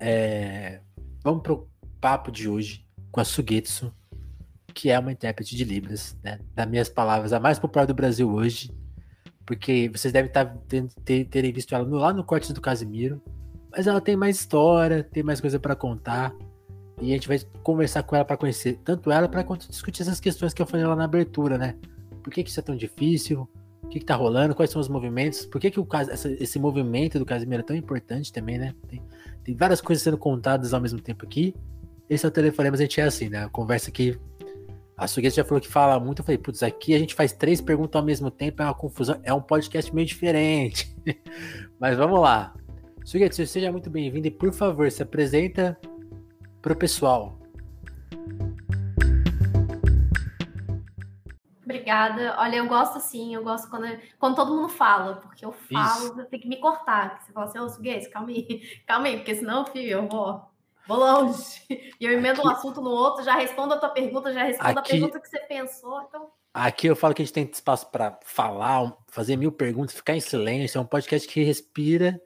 é, vamos pro papo de hoje com a Sugetsu, que é uma intérprete de Libras, né? Das minhas palavras, a mais popular do Brasil hoje, porque vocês devem estar tá ter, terem visto ela lá no corte do Casimiro, mas ela tem mais história, tem mais coisa para contar. E a gente vai conversar com ela para conhecer tanto ela para quanto discutir essas questões que eu falei lá na abertura, né? Por que, que isso é tão difícil? O que, que tá rolando? Quais são os movimentos? Por que, que o, essa, esse movimento do Casimiro é tão importante também, né? Tem, tem várias coisas sendo contadas ao mesmo tempo aqui. Esse é o telefone, mas a gente é assim, né? Conversa aqui. A Sugueta já falou que fala muito. Eu falei, putz, aqui a gente faz três perguntas ao mesmo tempo, é uma confusão. É um podcast meio diferente. mas vamos lá. Sugueta, seja muito bem-vindo e, por favor, se apresenta pro pessoal. Obrigada. Olha, eu gosto assim, eu gosto quando, quando todo mundo fala, porque eu falo, Isso. eu tenho que me cortar. Você fala assim, ô, Suguês, calma aí, calma aí, porque senão, filho, eu vou, vou longe. E eu emendo aqui... um assunto no outro, já respondo a tua pergunta, já respondo aqui... a pergunta que você pensou, então... Aqui eu falo que a gente tem espaço para falar, fazer mil perguntas, ficar em silêncio. É um podcast que respira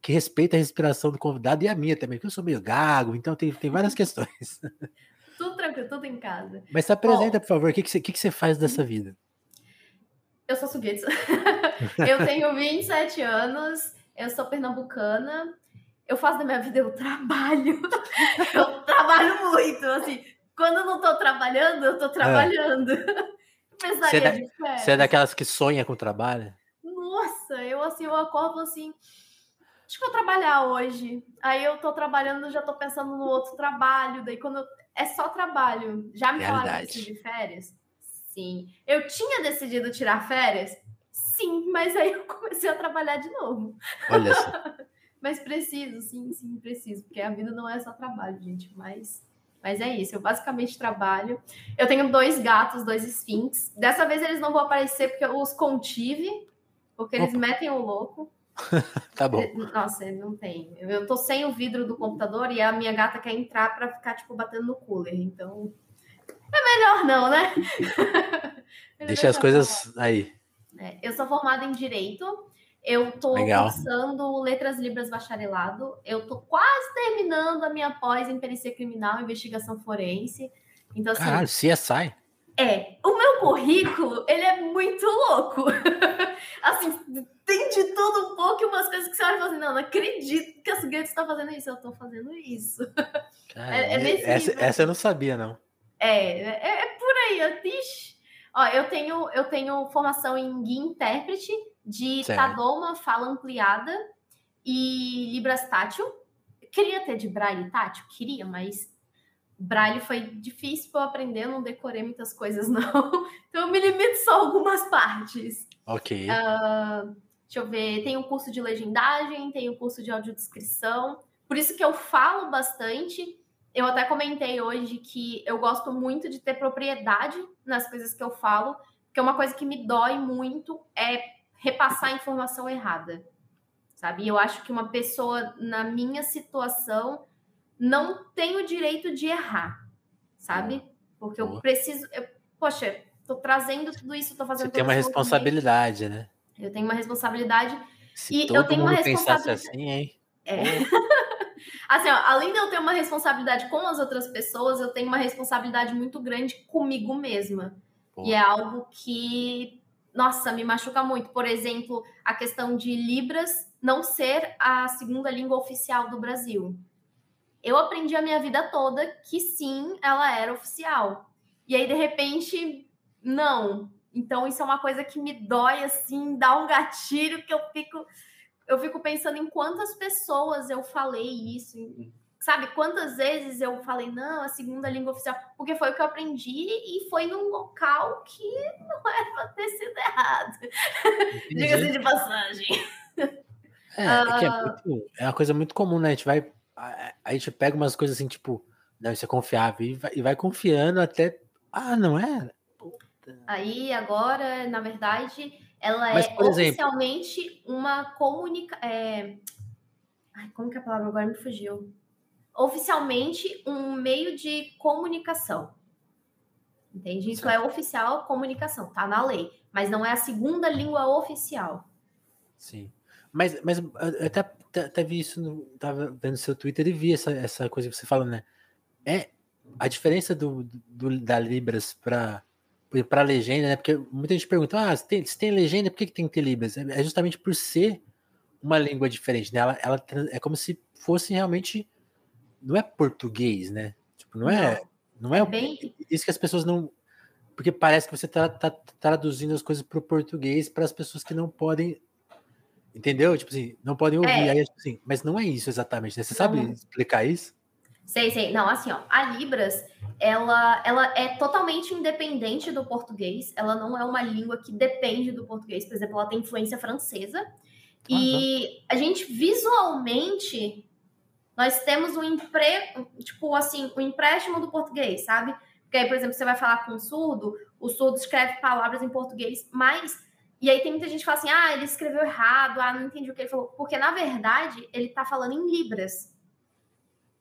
que respeita a respiração do convidado e a minha também, porque eu sou meio gago, então tem, tem várias questões. Tudo tranquilo, tudo em casa. Mas se apresenta, Bom, por favor, o que, que, você, que, que você faz dessa vida? Eu sou suguetsu. eu tenho 27 anos, eu sou pernambucana, eu faço da minha vida, eu trabalho. eu trabalho muito, assim. Quando eu não tô trabalhando, eu tô trabalhando. É. Você é, da, você é daquelas que sonha com trabalho? Nossa, eu assim, eu acordo assim acho que vou trabalhar hoje. Aí eu tô trabalhando, já tô pensando no outro trabalho. Daí quando eu... é só trabalho. Já me Realidade. falaram de férias? Sim. Eu tinha decidido tirar férias? Sim, mas aí eu comecei a trabalhar de novo. Olha só. mas preciso, sim, sim, preciso, porque a vida não é só trabalho, gente, mas mas é isso, eu basicamente trabalho. Eu tenho dois gatos, dois sphinx. Dessa vez eles não vão aparecer porque eu os contive, porque eles Opa. metem o louco. tá bom. Nossa, não tem. Eu tô sem o vidro do computador e a minha gata quer entrar para ficar, tipo, batendo no cooler. Então. É melhor não, né? Deixa as coisas aí. É, eu sou formada em Direito. Eu tô Legal. cursando Letras Libras Bacharelado. Eu tô quase terminando a minha pós em Perícia Criminal Investigação Forense. Então, assim, Caralho, CSI? É. O meu currículo, ele é muito louco. assim, tem de tudo um pouco e umas coisas que você olha e fala assim, não, não acredito que a Suguete está fazendo isso, eu estou fazendo isso. Cara, é, é essa, essa, eu não sabia, não. É, é, é por aí, eu, ixi. Ó, eu tenho, eu tenho formação em guia intérprete de certo. Tadoma, fala ampliada e Libras tátil. Queria ter de Braille tátil? Queria, mas Braille foi difícil para eu aprender, eu não decorei muitas coisas, não. Então eu me limito só a algumas partes. Ok. Uh, deixa eu ver, tem o curso de legendagem, tem o curso de audiodescrição. Por isso que eu falo bastante. Eu até comentei hoje que eu gosto muito de ter propriedade nas coisas que eu falo, porque uma coisa que me dói muito é repassar a informação errada. Sabe? Eu acho que uma pessoa na minha situação não tem o direito de errar, sabe? Porque eu preciso. Eu, poxa, tô trazendo tudo isso, tô fazendo. Você tem uma responsabilidade, né? Eu tenho uma responsabilidade. Se e eu tenho uma responsabilidade. assim, hein? É. assim, ó, além de eu ter uma responsabilidade com as outras pessoas, eu tenho uma responsabilidade muito grande comigo mesma. Pô. E é algo que, nossa, me machuca muito. Por exemplo, a questão de Libras não ser a segunda língua oficial do Brasil eu aprendi a minha vida toda que sim, ela era oficial. E aí, de repente, não. Então, isso é uma coisa que me dói, assim, dá um gatilho que eu fico. Eu fico pensando em quantas pessoas eu falei isso, sabe? Quantas vezes eu falei, não, a segunda língua oficial, porque foi o que eu aprendi e foi num local que não era pra ter sido errado. Diga-se de passagem. É, é, que é, ah. muito, é, uma coisa muito comum, né? A gente vai a, a gente pega umas coisas assim, tipo, não, isso é confiável, e vai, e vai confiando até. Ah, não é? Puta. Aí agora, na verdade, ela Mas, é oficialmente exemplo... uma comunica. É... Ai, como que é a palavra agora me fugiu? Oficialmente um meio de comunicação. Entende? Isso é oficial comunicação, tá na lei, mas não é a segunda língua oficial. Sim. Mas, mas até, até vi isso, no, tava vendo seu Twitter e vi essa, essa coisa que você fala, né? É a diferença do, do da Libras para para legenda, né? Porque muita gente pergunta: ah, se tem, se tem legenda, por que, que tem que ter Libras? É, é justamente por ser uma língua diferente, né? Ela, ela é como se fosse realmente. Não é português, né? Tipo, não, é. Não é, é bem... isso que as pessoas não. Porque parece que você está tá, tá traduzindo as coisas para o português para as pessoas que não podem. Entendeu? Tipo assim, não podem ouvir. É. Aí, tipo assim, mas não é isso exatamente, né? Você sabe explicar isso? Sei, sei. Não, assim, ó, a Libras, ela, ela é totalmente independente do português. Ela não é uma língua que depende do português. Por exemplo, ela tem influência francesa. E a gente visualmente nós temos um emprego, tipo assim, o um empréstimo do português, sabe? Porque aí, por exemplo, você vai falar com um surdo, o surdo escreve palavras em português, mas e aí tem muita gente que fala assim: "Ah, ele escreveu errado, ah, não entendi o que ele falou", porque na verdade ele tá falando em libras.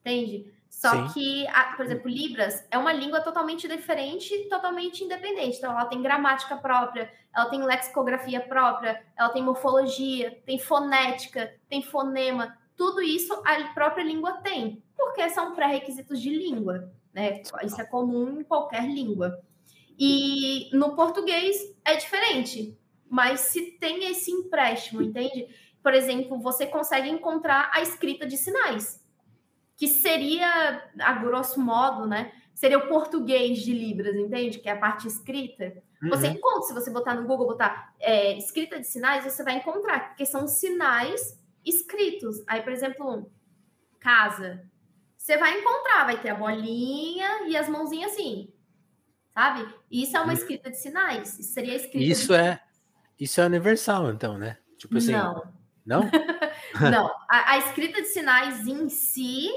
Entende? Só Sim. que, por exemplo, Libras é uma língua totalmente diferente, totalmente independente. Então, ela tem gramática própria, ela tem lexicografia própria, ela tem morfologia, tem fonética, tem fonema. Tudo isso a própria língua tem, porque são pré-requisitos de língua, né? Isso é comum em qualquer língua. E no português é diferente, mas se tem esse empréstimo, entende? Por exemplo, você consegue encontrar a escrita de sinais que seria, a grosso modo, né? Seria o português de Libras, entende? Que é a parte escrita. Uhum. Você encontra, se você botar no Google, botar é, escrita de sinais, você vai encontrar, porque são sinais escritos. Aí, por exemplo, casa. Você vai encontrar, vai ter a bolinha e as mãozinhas assim, sabe? Isso é uma uhum. escrita de sinais. Isso seria escrita. Isso de... é, isso é universal, então, né? Tipo assim. Não. Não? Não. A, a, escrita de sinais em si,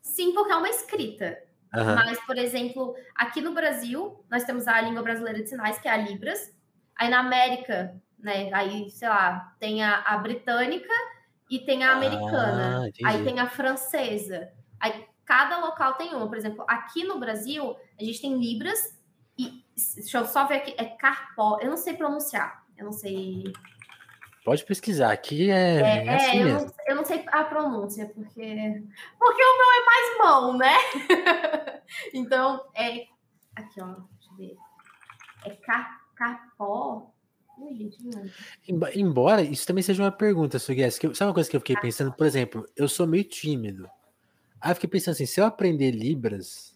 sim, porque é uma escrita. Uhum. Mas, por exemplo, aqui no Brasil, nós temos a língua brasileira de sinais, que é a Libras. Aí na América, né? Aí, sei lá, tem a, a britânica e tem a americana. Ah, aí tem a francesa. Aí cada local tem uma. Por exemplo, aqui no Brasil, a gente tem Libras e. Deixa eu só ver aqui. É Carpó. Eu não sei pronunciar. Eu não sei Pode pesquisar, aqui é, é, é assim eu, mesmo. Não, eu não sei a pronúncia, porque porque o meu é mais mão, né? então, é aqui, ó, deixa eu ver. É capó. Embora isso também seja uma pergunta, Sugues, que sabe uma coisa que eu fiquei pensando, por exemplo, eu sou meio tímido. Aí eu fiquei pensando assim, se eu aprender Libras,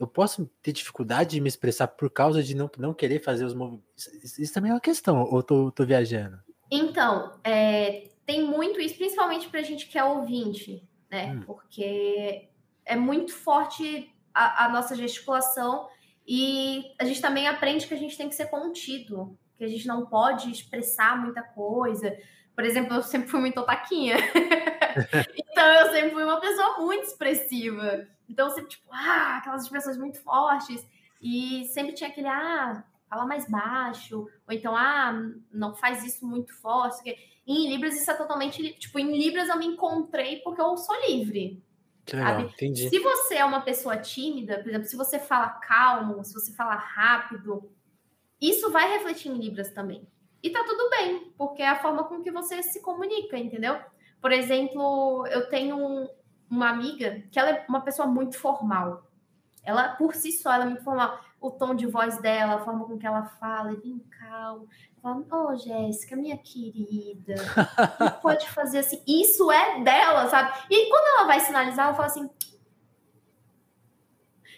eu posso ter dificuldade de me expressar por causa de não, não querer fazer os movimentos. Isso também é uma questão, ou tô, tô viajando? Então, é, tem muito isso, principalmente para a gente que é ouvinte, né? Hum. Porque é muito forte a, a, nossa gesticulação e a gente também aprende que a gente tem que ser contido, que a gente não pode expressar muita coisa. Por exemplo, eu sempre fui muito taquinha. então, eu sempre fui uma pessoa muito expressiva. Então, sempre, tipo, ah, aquelas expressões muito fortes. E sempre tinha aquele, ah, fala mais baixo, ou então, ah, não faz isso muito forte. em Libras isso é totalmente. Tipo, em Libras eu me encontrei porque eu sou livre. Legal, entendi. Se você é uma pessoa tímida, por exemplo, se você fala calmo, se você fala rápido, isso vai refletir em Libras também. E tá tudo bem, porque é a forma com que você se comunica, entendeu? Por exemplo, eu tenho um, uma amiga que ela é uma pessoa muito formal. Ela, por si só, ela é muito formal o tom de voz dela, a forma com que ela fala, é bem calmo. Fala, ô oh, Jéssica, minha querida, pode fazer assim. Isso é dela, sabe? E aí, quando ela vai sinalizar, ela fala assim.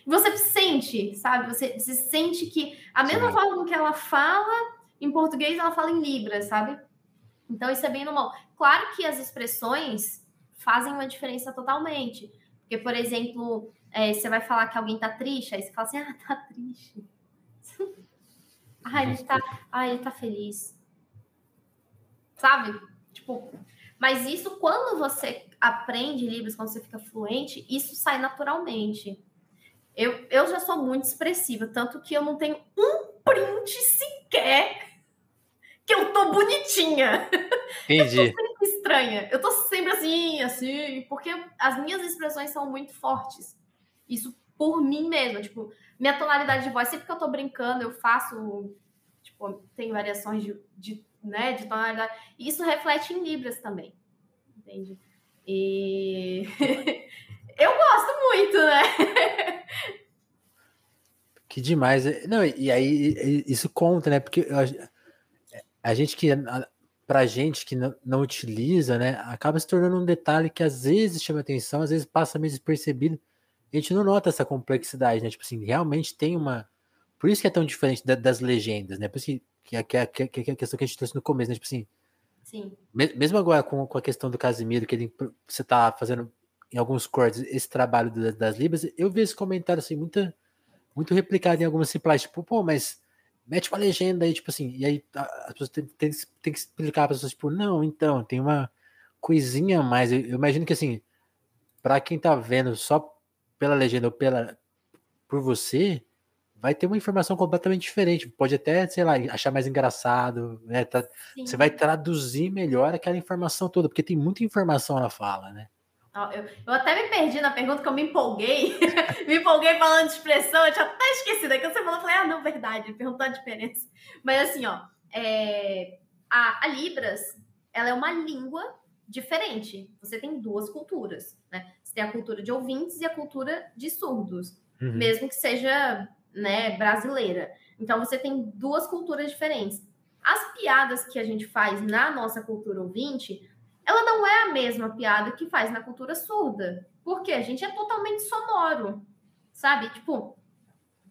Você sente, sabe? Você, você sente que a mesma Sim. forma com que ela fala, em português, ela fala em Libras, sabe? Então, isso é bem normal. Claro que as expressões fazem uma diferença totalmente. Porque, por exemplo, é, você vai falar que alguém tá triste, aí você fala assim, ah, tá triste. ah, ele tá, ah, ele tá feliz. Sabe? Tipo, mas isso quando você aprende Libras, quando você fica fluente, isso sai naturalmente. Eu, eu já sou muito expressiva, tanto que eu não tenho um print sequer que eu tô bonitinha. Entendi. Eu tô sempre estranha. Eu tô sempre assim, assim, porque as minhas expressões são muito fortes. Isso por mim mesma, tipo, minha tonalidade de voz, sempre que eu tô brincando, eu faço, tipo, tem variações de, de né, de tonalidade. Isso reflete em Libras também. Entende? E eu gosto muito, né? Que demais. Não, e aí isso conta, né? Porque a gente que pra gente que não, não, utiliza, né, acaba se tornando um detalhe que às vezes chama atenção, às vezes passa meio despercebido. A gente não nota essa complexidade, né? Tipo assim, realmente tem uma. Por isso que é tão diferente da, das legendas, né? Por isso que, que, que, que, que a questão que a gente trouxe no começo, né? Tipo assim. Sim. Mesmo agora com, com a questão do Casimiro, que ele, você tá fazendo em alguns cortes esse trabalho das, das libras, eu vi esse comentário assim, muita, muito replicado em algumas simples, tipo, pô, mas mete uma legenda aí, tipo assim, e aí as pessoas têm, têm, têm que explicar para as pessoas, tipo, não, então, tem uma coisinha a mais. Eu, eu imagino que assim, para quem tá vendo só pela legenda ou pela por você, vai ter uma informação completamente diferente. Pode até, sei lá, achar mais engraçado, né? Tá, você vai traduzir melhor aquela informação toda, porque tem muita informação na fala, né? Eu, eu, até me perdi na pergunta que eu me empolguei. me empolguei falando de expressão, eu tinha até esquecido. Aí quando você falou, eu falei, ah, não, verdade, perguntou a diferença. Mas assim, ó, é, a, a, Libras, ela é uma língua diferente. Você tem duas culturas, né? Você tem a cultura de ouvintes e a cultura de surdos, uhum. mesmo que seja né, brasileira. Então você tem duas culturas diferentes. As piadas que a gente faz na nossa cultura ouvinte ela não é a mesma piada que faz na cultura surda. Porque a gente é totalmente sonoro, sabe? Tipo,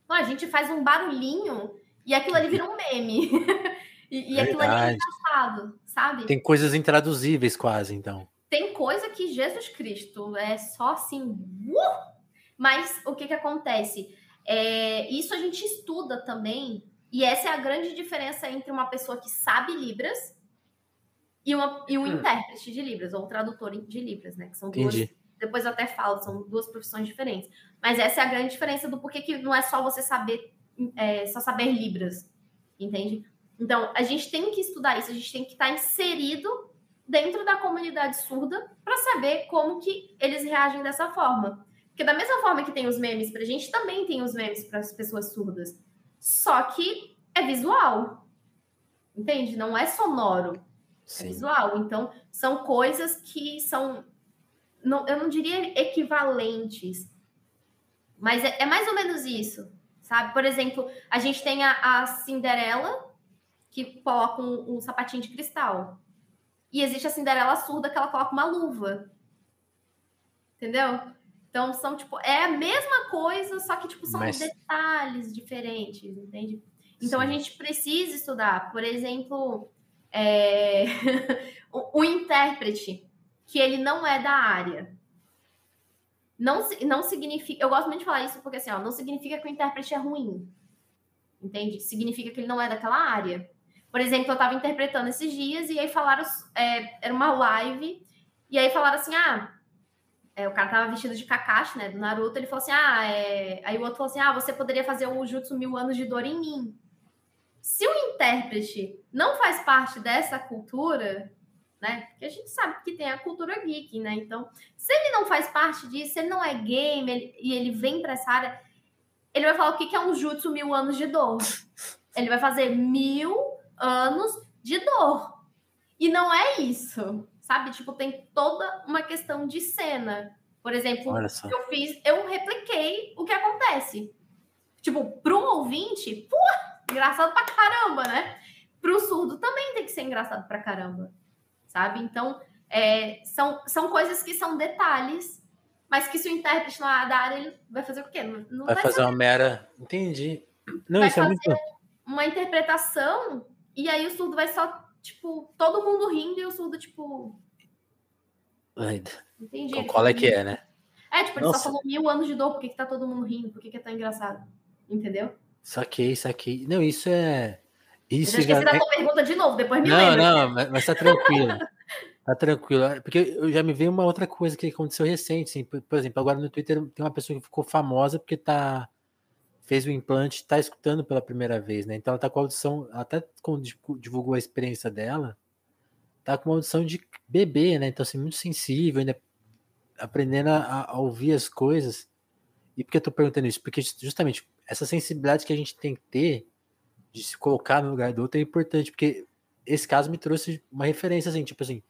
a gente faz um barulhinho e aquilo ali vira um meme. e, e aquilo ali é engraçado, sabe? Tem coisas intraduzíveis quase, então. Tem coisa que Jesus Cristo é só assim. Uh! Mas o que que acontece? É, isso a gente estuda também, e essa é a grande diferença entre uma pessoa que sabe Libras e, uma, e um hum. intérprete de Libras, ou um tradutor de Libras, né? Que são duas. Entendi. Depois eu até falo, são duas profissões diferentes. Mas essa é a grande diferença do porquê que não é só você saber, é, só saber Libras, entende? Então, a gente tem que estudar isso, a gente tem que estar inserido dentro da comunidade surda para saber como que eles reagem dessa forma. Porque da mesma forma que tem os memes pra gente, também tem os memes para as pessoas surdas. Só que é visual. Entende? Não é sonoro é visual. Então, são coisas que são, não, eu não diria equivalentes, mas é, é, mais ou menos isso, sabe? Por exemplo, a gente tem a, a Cinderela, que coloca um, um, sapatinho de cristal. E existe a Cinderela surda, que ela coloca uma luva. Entendeu? Então, são, tipo, é a mesma coisa, só que, tipo, são mas... detalhes diferentes, entende? Então, Sim. a gente precisa estudar. Por exemplo, é, o, o, intérprete, que ele não é da área. Não, não significa. Eu gosto muito de falar isso porque assim, ó, não significa que o intérprete é ruim. Entende? Significa que ele não é daquela área. Por exemplo, eu estava interpretando esses dias e aí falaram. É, era uma live, e aí falaram assim: ah, é, o cara tava vestido de Kakashi, né? Do Naruto. Ele falou assim: ah, é... aí o outro falou assim: ah, você poderia fazer o Jutsu Mil Anos de Dor em mim. Se o intérprete não faz parte dessa cultura, né? Porque a gente sabe que tem a cultura geek, né? Então, se ele não faz parte disso, se ele não é game e ele vem para essa área, ele vai falar o que é um jutsu mil anos de dor. Ele vai fazer mil anos de dor. E não é isso, sabe? Tipo, tem toda uma questão de cena. Por exemplo, eu fiz, eu repliquei o que acontece. Tipo, pro ouvinte, pô, engraçado pra caramba, né? Pro surdo também tem que ser engraçado pra caramba, sabe? Então, é, são, são coisas que são detalhes, mas que se o intérprete não é da área, ele vai fazer o quê? Não, não vai, vai, fazer uma mera. Entendi. Não, vai isso é muito. Uma interpretação, e aí o surdo vai só, tipo, todo mundo rindo e o surdo, tipo. Entendi. Qual é que é, né? É, tipo, ele Nossa. só falou mil anos de dor, por que, que tá todo mundo rindo? Por que, que é tão engraçado? Entendeu? Saquei, saquei. Não, isso é. Isso eu já esqueci já... da tua pergunta de novo, depois me Não, lembra. não, mas, tá tranquilo. tá tranquilo. Porque eu já me veio uma outra coisa que aconteceu recente, assim, por, exemplo, agora no Twitter tem uma pessoa que ficou famosa porque tá fez o implante, tá escutando pela primeira vez, né? Então ela tá com a audição, até quando divulgou a experiência dela, tá com uma audição de bebê, né? Então assim, muito sensível, ainda aprendendo a, a ouvir as coisas. E por que eu tô perguntando isso? Porque justamente essa sensibilidade que a gente tem que ter de se colocar no lugar do outro é importante, porque esse caso me trouxe uma referência, assim, tipo assim,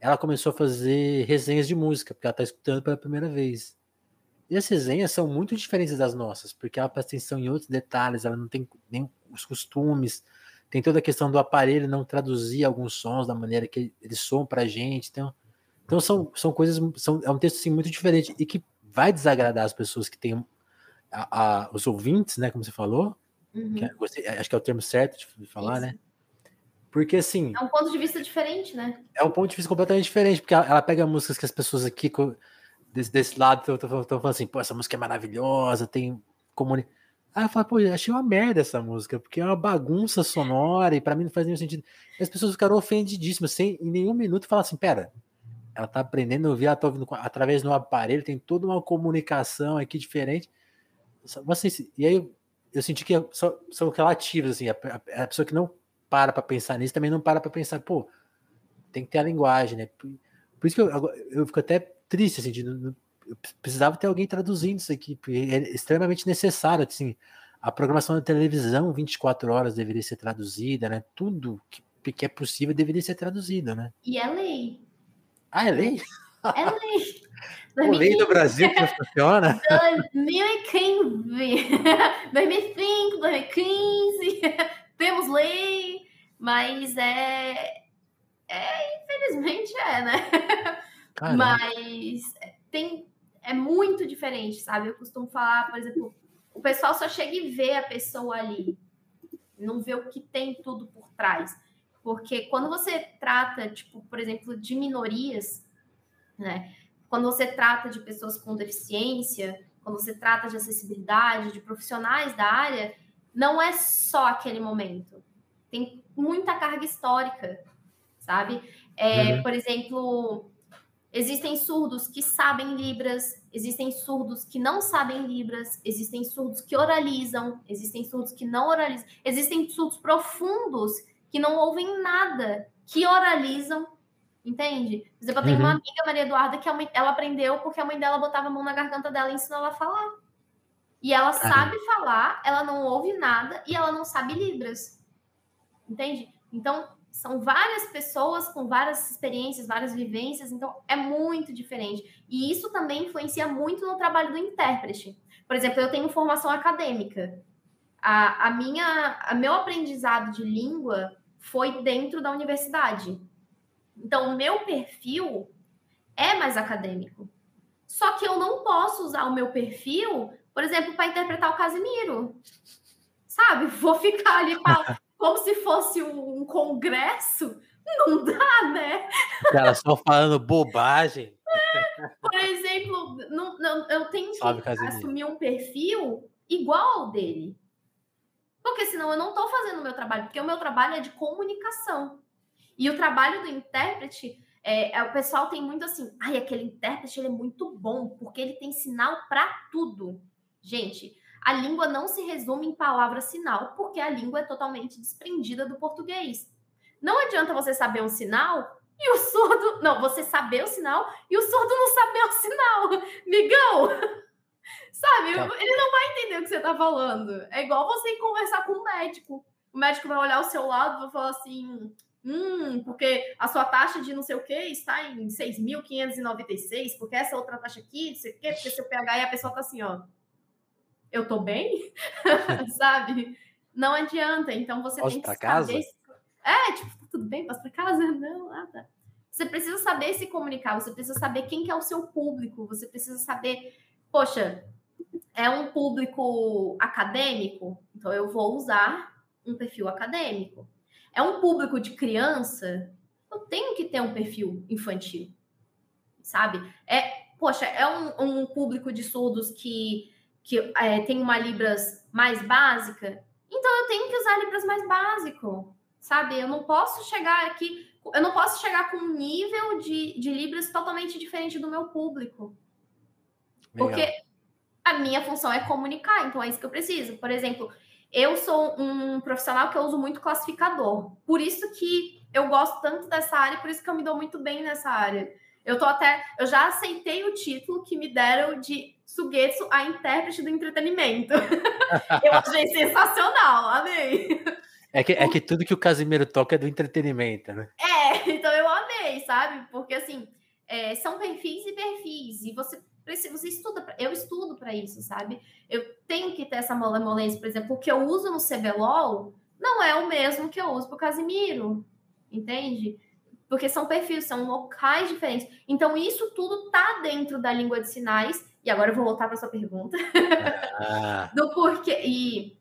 ela começou a fazer resenhas de música, porque ela tá escutando pela primeira vez. E as resenhas são muito diferentes das nossas, porque ela presta atenção em outros detalhes, ela não tem nem os costumes, tem toda a questão do aparelho não traduzir alguns sons da maneira que eles soam pra gente. Então, então são, são coisas, são, é um texto assim, muito diferente e que vai desagradar as pessoas que têm a, a, os ouvintes, né, como você falou, uhum. que é, acho que é o termo certo de falar, Isso. né? Porque assim. É um ponto de vista diferente, né? É um ponto de vista completamente diferente, porque ela, ela pega músicas que as pessoas aqui desse, desse lado estão falando assim, pô, essa música é maravilhosa, tem comuni... Aí eu falo, pô, achei uma merda essa música, porque é uma bagunça sonora e para mim não faz nenhum sentido. E as pessoas ficaram ofendidíssimas, sem em nenhum minuto falar assim, pera, ela tá aprendendo a ouvir, ela tá ouvindo através do aparelho, tem toda uma comunicação aqui diferente. Vocês, e aí eu, senti que são, são relativas, assim, a, a, a pessoa que não para para pensar nisso também não para para pensar, pô, tem que ter a linguagem, né? Por, por isso que eu, eu fico até triste, assim, de, eu precisava ter alguém traduzindo isso aqui, porque é extremamente necessário, assim, a programação da televisão 24 horas deveria ser traduzida, né? Tudo que, que é possível deveria ser traduzido, né? E é lei. Ah, é lei? É lei. O lei do Brasil que funciona? 2015, 2005, 2015, temos lei, mas é, é infelizmente é, né? Caramba. Mas tem é muito diferente, sabe? Eu costumo falar, por exemplo, o pessoal só chega e vê a pessoa ali, não vê o que tem tudo por trás. Porque quando você trata, tipo, por exemplo, de minorias, né? Quando você trata de pessoas com deficiência, quando você trata de acessibilidade, de profissionais da área, não é só aquele momento. Tem muita carga histórica, sabe? É, uhum. Por exemplo, Existem surdos que sabem Libras, existem surdos que não sabem Libras, existem surdos que oralizam, existem surdos que não oralizam, existem surdos profundos que não ouvem nada, que oralizam, entende? Por exemplo, eu tenho uhum. uma amiga, Maria Eduarda, que mãe, ela aprendeu porque a mãe dela botava a mão na garganta dela e ensinou ela a falar. E ela sabe falar, ela não ouve nada e ela não sabe Libras. Entende? Então, são várias pessoas com várias experiências, várias vivências, então é muito diferente. E isso também influencia muito no trabalho do intérprete. Por exemplo, eu tenho formação acadêmica. A, a minha, a meu aprendizado de língua foi dentro da universidade. Então, o meu perfil é mais acadêmico. Só que eu não posso usar o meu perfil, por exemplo, para interpretar o Casimiro. Sabe? Vou ficar ali como se fosse um congresso, não dá, né? Cara, só falando bobagem. É, por exemplo, não, não, eu tenho que assumir um perfil igual ao dele. Porque senão eu não estou fazendo o meu trabalho, porque o meu trabalho é de comunicação. E o trabalho do intérprete, é, é, o pessoal tem muito assim, ai, aquele intérprete ele é muito bom, porque ele tem sinal para tudo. Gente, a língua não se resume em palavra-sinal, porque a língua é totalmente desprendida do português. Não adianta você saber um sinal e o surdo. Não, você saber o sinal e o surdo não saber o sinal. Migão! Sabe? Tá. Ele não vai entender o que você está falando. É igual você conversar com um médico. O médico vai olhar ao seu lado e vai falar assim: hum, porque a sua taxa de não sei o que está em 6.596, porque essa outra taxa aqui, não sei o quê, porque seu pH e a pessoa está assim, ó eu tô bem, sabe? Não adianta. Então você Posso tem que saber. Casa? É, tipo, tá tudo bem, posso para casa? Não, nada. Você precisa saber se comunicar, você precisa saber quem que é o seu público, você precisa saber, poxa, é um público acadêmico, então eu vou usar um perfil acadêmico. É um público de criança, eu tenho que ter um perfil infantil, sabe? É, poxa, é um, um público de surdos que que é, tem uma Libras mais básica, então eu tenho que usar Libras mais básico, sabe? Eu não posso chegar aqui, eu não posso chegar com um nível de, de Libras totalmente diferente do meu público. Legal. Porque a minha função é comunicar, então é isso que eu preciso. Por exemplo, eu sou um profissional que eu uso muito classificador. Por isso que eu gosto tanto dessa área, por isso que eu me dou muito bem nessa área. Eu tô até, eu já aceitei o título que me deram de Sugetsu, a intérprete do entretenimento. eu achei sensacional, amei. É que, é que tudo que o Casimiro toca é do entretenimento, né? É, então eu amei, sabe? Porque assim, é, são perfis e perfis, e você você estuda, eu estudo para isso, sabe? Eu tenho que ter essa malemolência, por exemplo, o que eu uso no CBLOL não é o mesmo que eu uso pro Casimiro, entende? Porque são perfis, são locais diferentes. Então, isso tudo tá dentro da língua de sinais. E agora eu vou voltar para sua pergunta. Ah. do porquê. E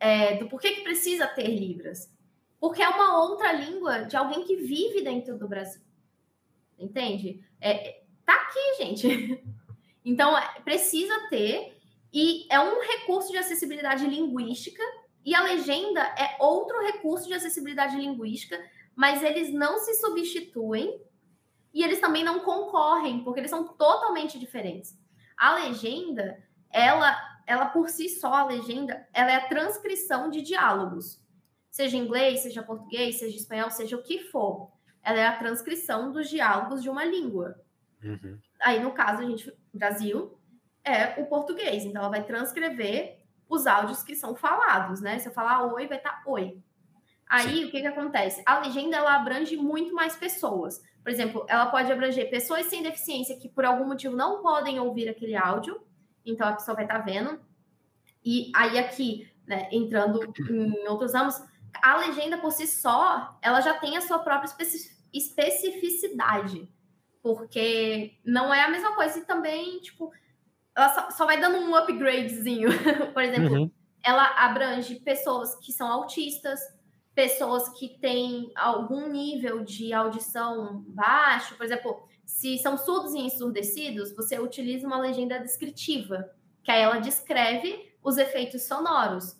é, do porquê que precisa ter Libras. Porque é uma outra língua de alguém que vive dentro do Brasil. Entende? É, tá aqui, gente. Então, é, precisa ter. E é um recurso de acessibilidade linguística. E a legenda é outro recurso de acessibilidade linguística, mas eles não se substituem e eles também não concorrem, porque eles são totalmente diferentes. A legenda, ela ela por si só, a legenda, ela é a transcrição de diálogos. Seja inglês, seja português, seja espanhol, seja o que for. Ela é a transcrição dos diálogos de uma língua. Uhum. Aí, no caso, a gente, Brasil, é o português. Então, ela vai transcrever os áudios que são falados, né? Se eu falar oi, vai estar tá oi. Aí, Sim. o que, que acontece? A legenda, ela abrange muito mais pessoas. Por exemplo, ela pode abranger pessoas sem deficiência que, por algum motivo, não podem ouvir aquele áudio então a pessoa vai estar tá vendo. E aí aqui, né, entrando em outros ramos, a legenda por si só, ela já tem a sua própria especificidade, porque não é a mesma coisa e também, tipo, ela só, só vai dando um upgradezinho. por exemplo, uhum. ela abrange pessoas que são autistas, pessoas que têm algum nível de audição baixo, por exemplo, se são surdos e ensurdecidos, você utiliza uma legenda descritiva, que aí ela descreve os efeitos sonoros.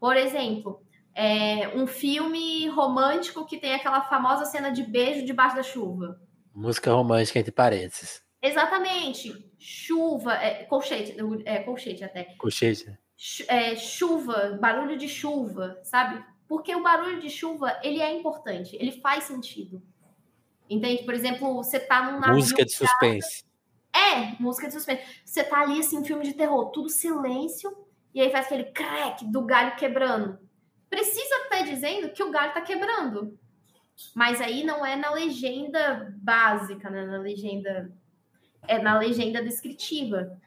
Por exemplo, é um filme romântico que tem aquela famosa cena de beijo debaixo da chuva. Música romântica entre parênteses. Exatamente. Chuva, é, colchete, é, colchete até. Colchete. É, chuva, barulho de chuva, sabe? Porque o barulho de chuva, ele é importante, ele faz sentido. Entende? Por exemplo, você tá num navio. Música de suspense. É, música de suspense. Você tá ali, assim, filme de terror, tudo silêncio, e aí faz aquele crack do galho quebrando. Precisa estar dizendo que o galho tá quebrando. Mas aí não é na legenda básica, né? Na legenda. É na legenda descritiva.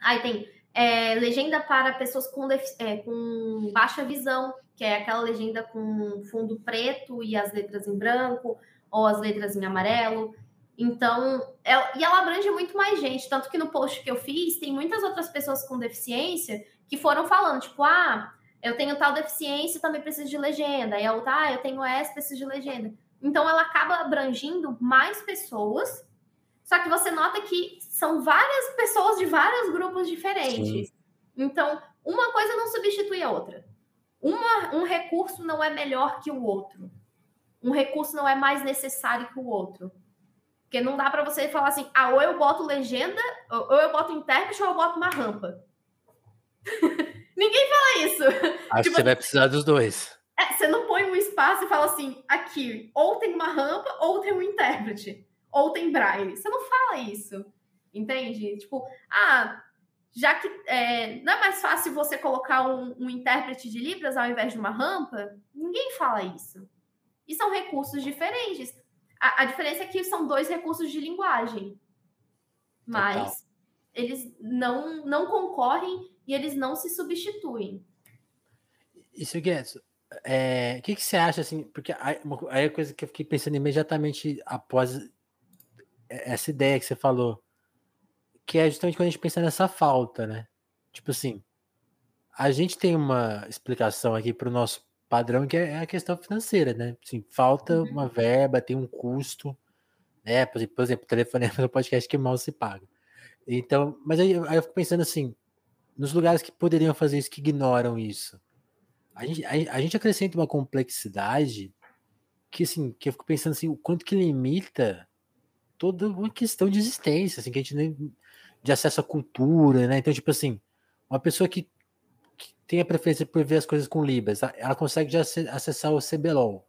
Aí tem é, legenda para pessoas com, é, com baixa visão, que é aquela legenda com fundo preto e as letras em branco, ou as letras em amarelo. Então, ela, e ela abrange muito mais gente. Tanto que no post que eu fiz, tem muitas outras pessoas com deficiência que foram falando, tipo, ah, eu tenho tal deficiência também preciso de legenda. E a outra, ah, eu tenho essa, preciso de legenda. Então, ela acaba abrangindo mais pessoas. Só que você nota que são várias pessoas de vários grupos diferentes. Sim. Então, uma coisa não substitui a outra. Uma, um recurso não é melhor que o outro um recurso não é mais necessário que o outro. Porque não dá para você falar assim, ah, ou eu boto legenda, ou eu boto intérprete, ou eu boto uma rampa. Ninguém fala isso. Acho tipo, que você vai precisar dos dois. É, você não põe um espaço e fala assim, aqui, ou tem uma rampa, ou tem um intérprete, ou tem braille. Você não fala isso. Entende? Tipo, ah, já que é, não é mais fácil você colocar um, um intérprete de Libras ao invés de uma rampa, ninguém fala isso. E são recursos diferentes. A, a diferença é que são dois recursos de linguagem. Mas Total. eles não, não concorrem e eles não se substituem. Isso, Guedes, é, o que, que você acha assim? Porque aí, aí a coisa que eu fiquei pensando imediatamente após essa ideia que você falou, que é justamente quando a gente pensa nessa falta, né? Tipo assim, a gente tem uma explicação aqui para o nosso padrão que é a questão financeira, né? Assim, falta uhum. uma verba, tem um custo, né? Por exemplo, telefonema no podcast que mal se paga. Então, mas aí, aí, eu fico pensando assim, nos lugares que poderiam fazer isso, que ignoram isso. A gente, a, a gente acrescenta uma complexidade que, assim, que eu fico pensando assim, o quanto que limita toda uma questão de existência, assim, que a gente nem, de acesso à cultura, né? Então, tipo assim, uma pessoa que tem a preferência por ver as coisas com Libras, ela consegue já acessar o CBLOL.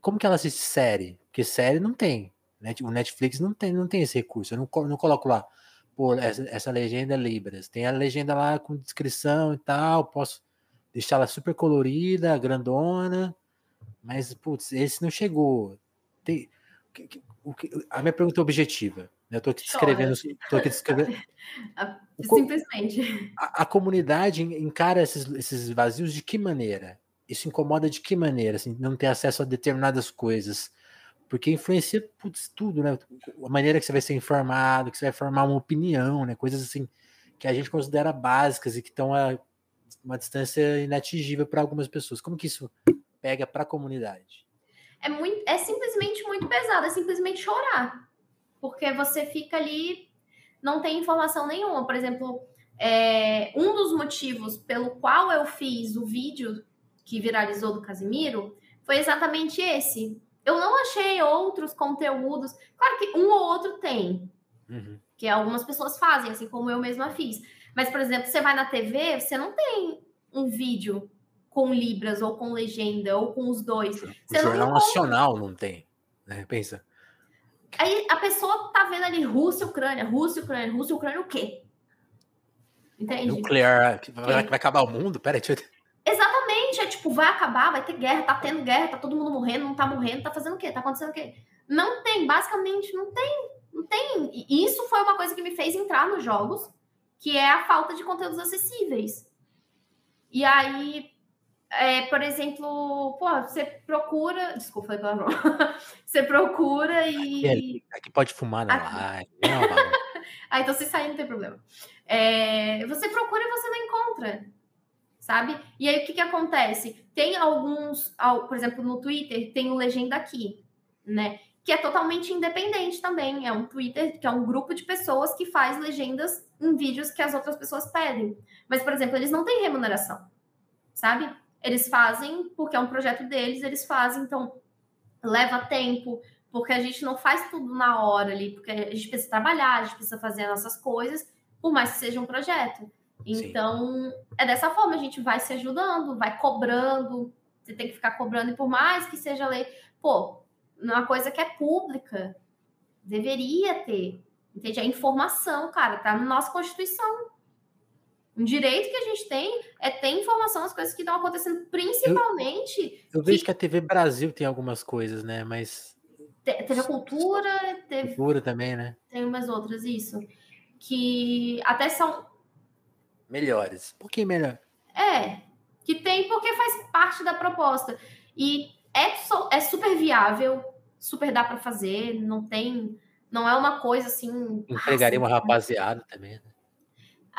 Como que ela assiste série? Porque série não tem. Né? O Netflix não tem, não tem esse recurso. Eu não, não coloco lá, pô, essa, essa legenda é Libras. Tem a legenda lá com descrição e tal, posso deixar ela super colorida, grandona, mas, putz, esse não chegou. Tem, o que, a minha pergunta é objetiva. Né? Eu tô aqui descrevendo. Tô aqui descrevendo. Simplesmente. A, a, comunidade encara esses, esses vazios de que maneira? Isso incomoda de que maneira? Assim, não ter acesso a determinadas coisas. Porque influencia putz, tudo, né? A maneira que você vai ser informado, que você vai formar uma opinião, né? Coisas assim que a gente considera básicas e que estão a uma distância inatingível para algumas pessoas. Como que isso pega para a comunidade? É, muito, é simplesmente muito pesado, é simplesmente chorar. Porque você fica ali, não tem informação nenhuma. Por exemplo, é, um dos motivos pelo qual eu fiz o vídeo que viralizou do Casimiro foi exatamente esse. Eu não achei outros conteúdos. Claro que um ou outro tem. Uhum. Que algumas pessoas fazem, assim como eu mesma fiz. Mas, por exemplo, você vai na TV, você não tem um vídeo com libras ou com legenda ou com os dois. O você Jornal não Nacional não tem, né? Pensa. Aí a pessoa tá vendo ali Rússia, Ucrânia, Rússia, Ucrânia, Rússia, Ucrânia, o quê? Entende? Nuclear, vai, vai acabar o mundo? Peraí, deixa eu... É tipo, vai acabar, vai ter guerra, tá tendo guerra, tá todo mundo morrendo, não tá morrendo, tá fazendo o quê? Tá acontecendo o quê? Não tem, basicamente, não tem, não tem. E isso foi uma coisa que me fez entrar nos jogos, que é a falta de conteúdos acessíveis. E aí, é, por exemplo, pô, você procura. Desculpa, palavrão. você procura e. Aqui, aqui pode fumar na live. ah, então se sair não tem problema. É, você procura e você não encontra. Sabe? E aí o que, que acontece? Tem alguns, por exemplo, no Twitter, tem o Legenda Aqui, né? Que é totalmente independente também. É um Twitter que é um grupo de pessoas que faz legendas em vídeos que as outras pessoas pedem. Mas, por exemplo, eles não têm remuneração, sabe? Eles fazem porque é um projeto deles, eles fazem, então leva tempo, porque a gente não faz tudo na hora ali, porque a gente precisa trabalhar, a gente precisa fazer as nossas coisas, por mais que seja um projeto. Então, Sim. é dessa forma, a gente vai se ajudando, vai cobrando, você tem que ficar cobrando, e por mais que seja lei, pô, uma coisa que é pública, deveria ter, entende? A informação, cara, tá na nossa Constituição. Um direito que a gente tem é ter informação das coisas que estão acontecendo, principalmente. Eu, eu vejo que... que a TV Brasil tem algumas coisas, né? Mas. Teve a cultura, teve. Cultura também, né? Tem umas outras, isso. Que até são. Melhores. Um pouquinho melhor. É. Que tem porque faz parte da proposta. E é, so, é super viável, super dá para fazer, não tem. Não é uma coisa assim. Entregaria uma rapaziada também, né?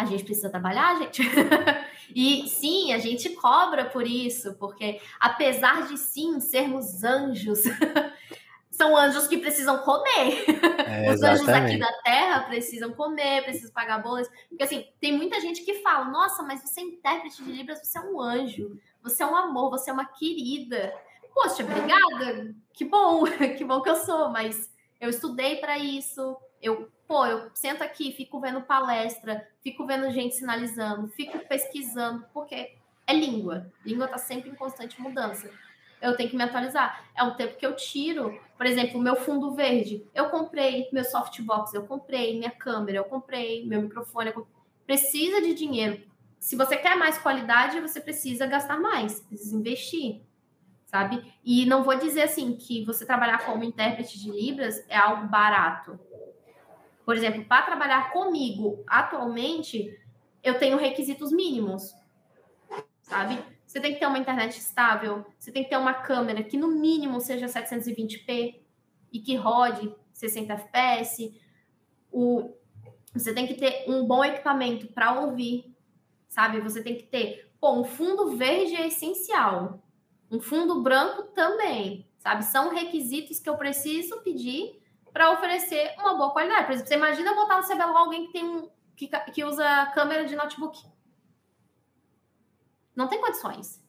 a gente precisa trabalhar, gente. e sim, a gente cobra por isso, porque apesar de sim sermos anjos, são anjos que precisam comer. É, Os anjos aqui da Terra precisam comer, precisam pagar bolas. Porque assim, tem muita gente que fala: nossa, mas você é intérprete de Libras, você é um anjo, você é um amor, você é uma querida. Poxa, obrigada, que bom, que bom que eu sou, mas eu estudei para isso, eu pô, eu sento aqui, fico vendo palestra, fico vendo gente sinalizando, fico pesquisando, porque é língua. Língua está sempre em constante mudança. Eu tenho que me atualizar. É um tempo que eu tiro, por exemplo, meu fundo verde. Eu comprei meu softbox, eu comprei minha câmera, eu comprei meu microfone. Precisa de dinheiro. Se você quer mais qualidade, você precisa gastar mais, precisa investir, sabe? E não vou dizer assim que você trabalhar como intérprete de Libras é algo barato por exemplo, para trabalhar comigo atualmente, eu tenho requisitos mínimos, sabe? Você tem que ter uma internet estável, você tem que ter uma câmera que no mínimo seja 720p e que rode 60 fps. O, você tem que ter um bom equipamento para ouvir, sabe? Você tem que ter, pô, um fundo verde é essencial, um fundo branco também, sabe? São requisitos que eu preciso pedir para oferecer uma boa qualidade. Por exemplo, você imagina botar no CBLOL alguém que tem um, que, que usa câmera de notebook. Não tem condições.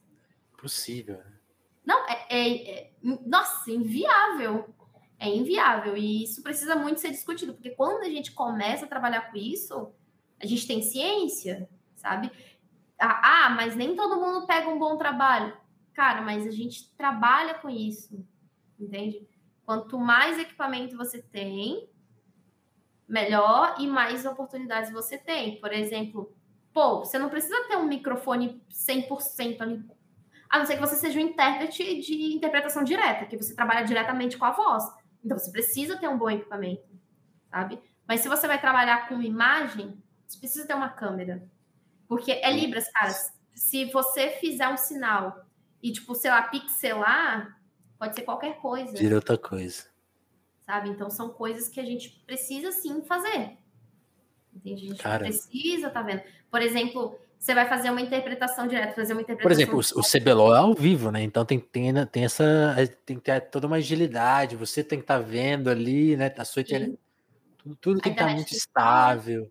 Possível. Né? Não, é, é, é, Nossa, inviável. É inviável. E isso precisa muito ser discutido, porque quando a gente começa a trabalhar com isso, a gente tem ciência, sabe? Ah, ah mas nem todo mundo pega um bom trabalho. Cara, mas a gente trabalha com isso, entende? Quanto mais equipamento você tem, melhor e mais oportunidades você tem. Por exemplo, pô, você não precisa ter um microfone 100% ali. A não ser que você seja um intérprete de interpretação direta, que você trabalha diretamente com a voz. Então você precisa ter um bom equipamento, sabe? Mas se você vai trabalhar com imagem, você precisa ter uma câmera. Porque é Libras, cara. Se você fizer um sinal e, tipo, sei lá, pixelar, pode ser qualquer coisa. Vira outra coisa. Sabe? Então são coisas que a gente precisa sim fazer. A gente cara. precisa, tá vendo? Por exemplo, você vai fazer uma interpretação direta, fazer uma interpretação. Por exemplo, o, o CBLOL é ao vivo, né? Então tem, tem, tem essa. Tem que ter toda uma agilidade, você tem que estar tá vendo ali, né? A sua internet. Tudo, tudo tem que estar tá muito estável.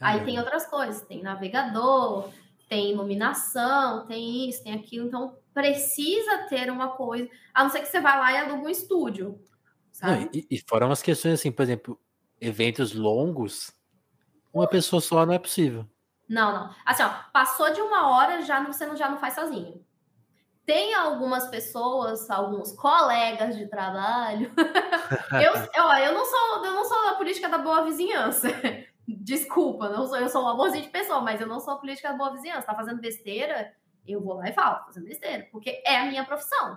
Aí tem outras coisas, tem navegador, tem iluminação, tem isso, tem aquilo. Então precisa ter uma coisa, a não ser que você vá lá e aluga um estúdio. Não, e, e fora umas questões assim, por exemplo, eventos longos, uma pessoa só não é possível. Não, não. Assim, ó, passou de uma hora, já não, você não, já não faz sozinho. Tem algumas pessoas, alguns colegas de trabalho. eu, eu, eu, não sou, eu não sou da política da boa vizinhança. Desculpa, não sou, eu sou um amorzinho de pessoa, mas eu não sou a política da boa vizinhança. Tá fazendo besteira, eu vou lá e falo, fazendo besteira, porque é a minha profissão.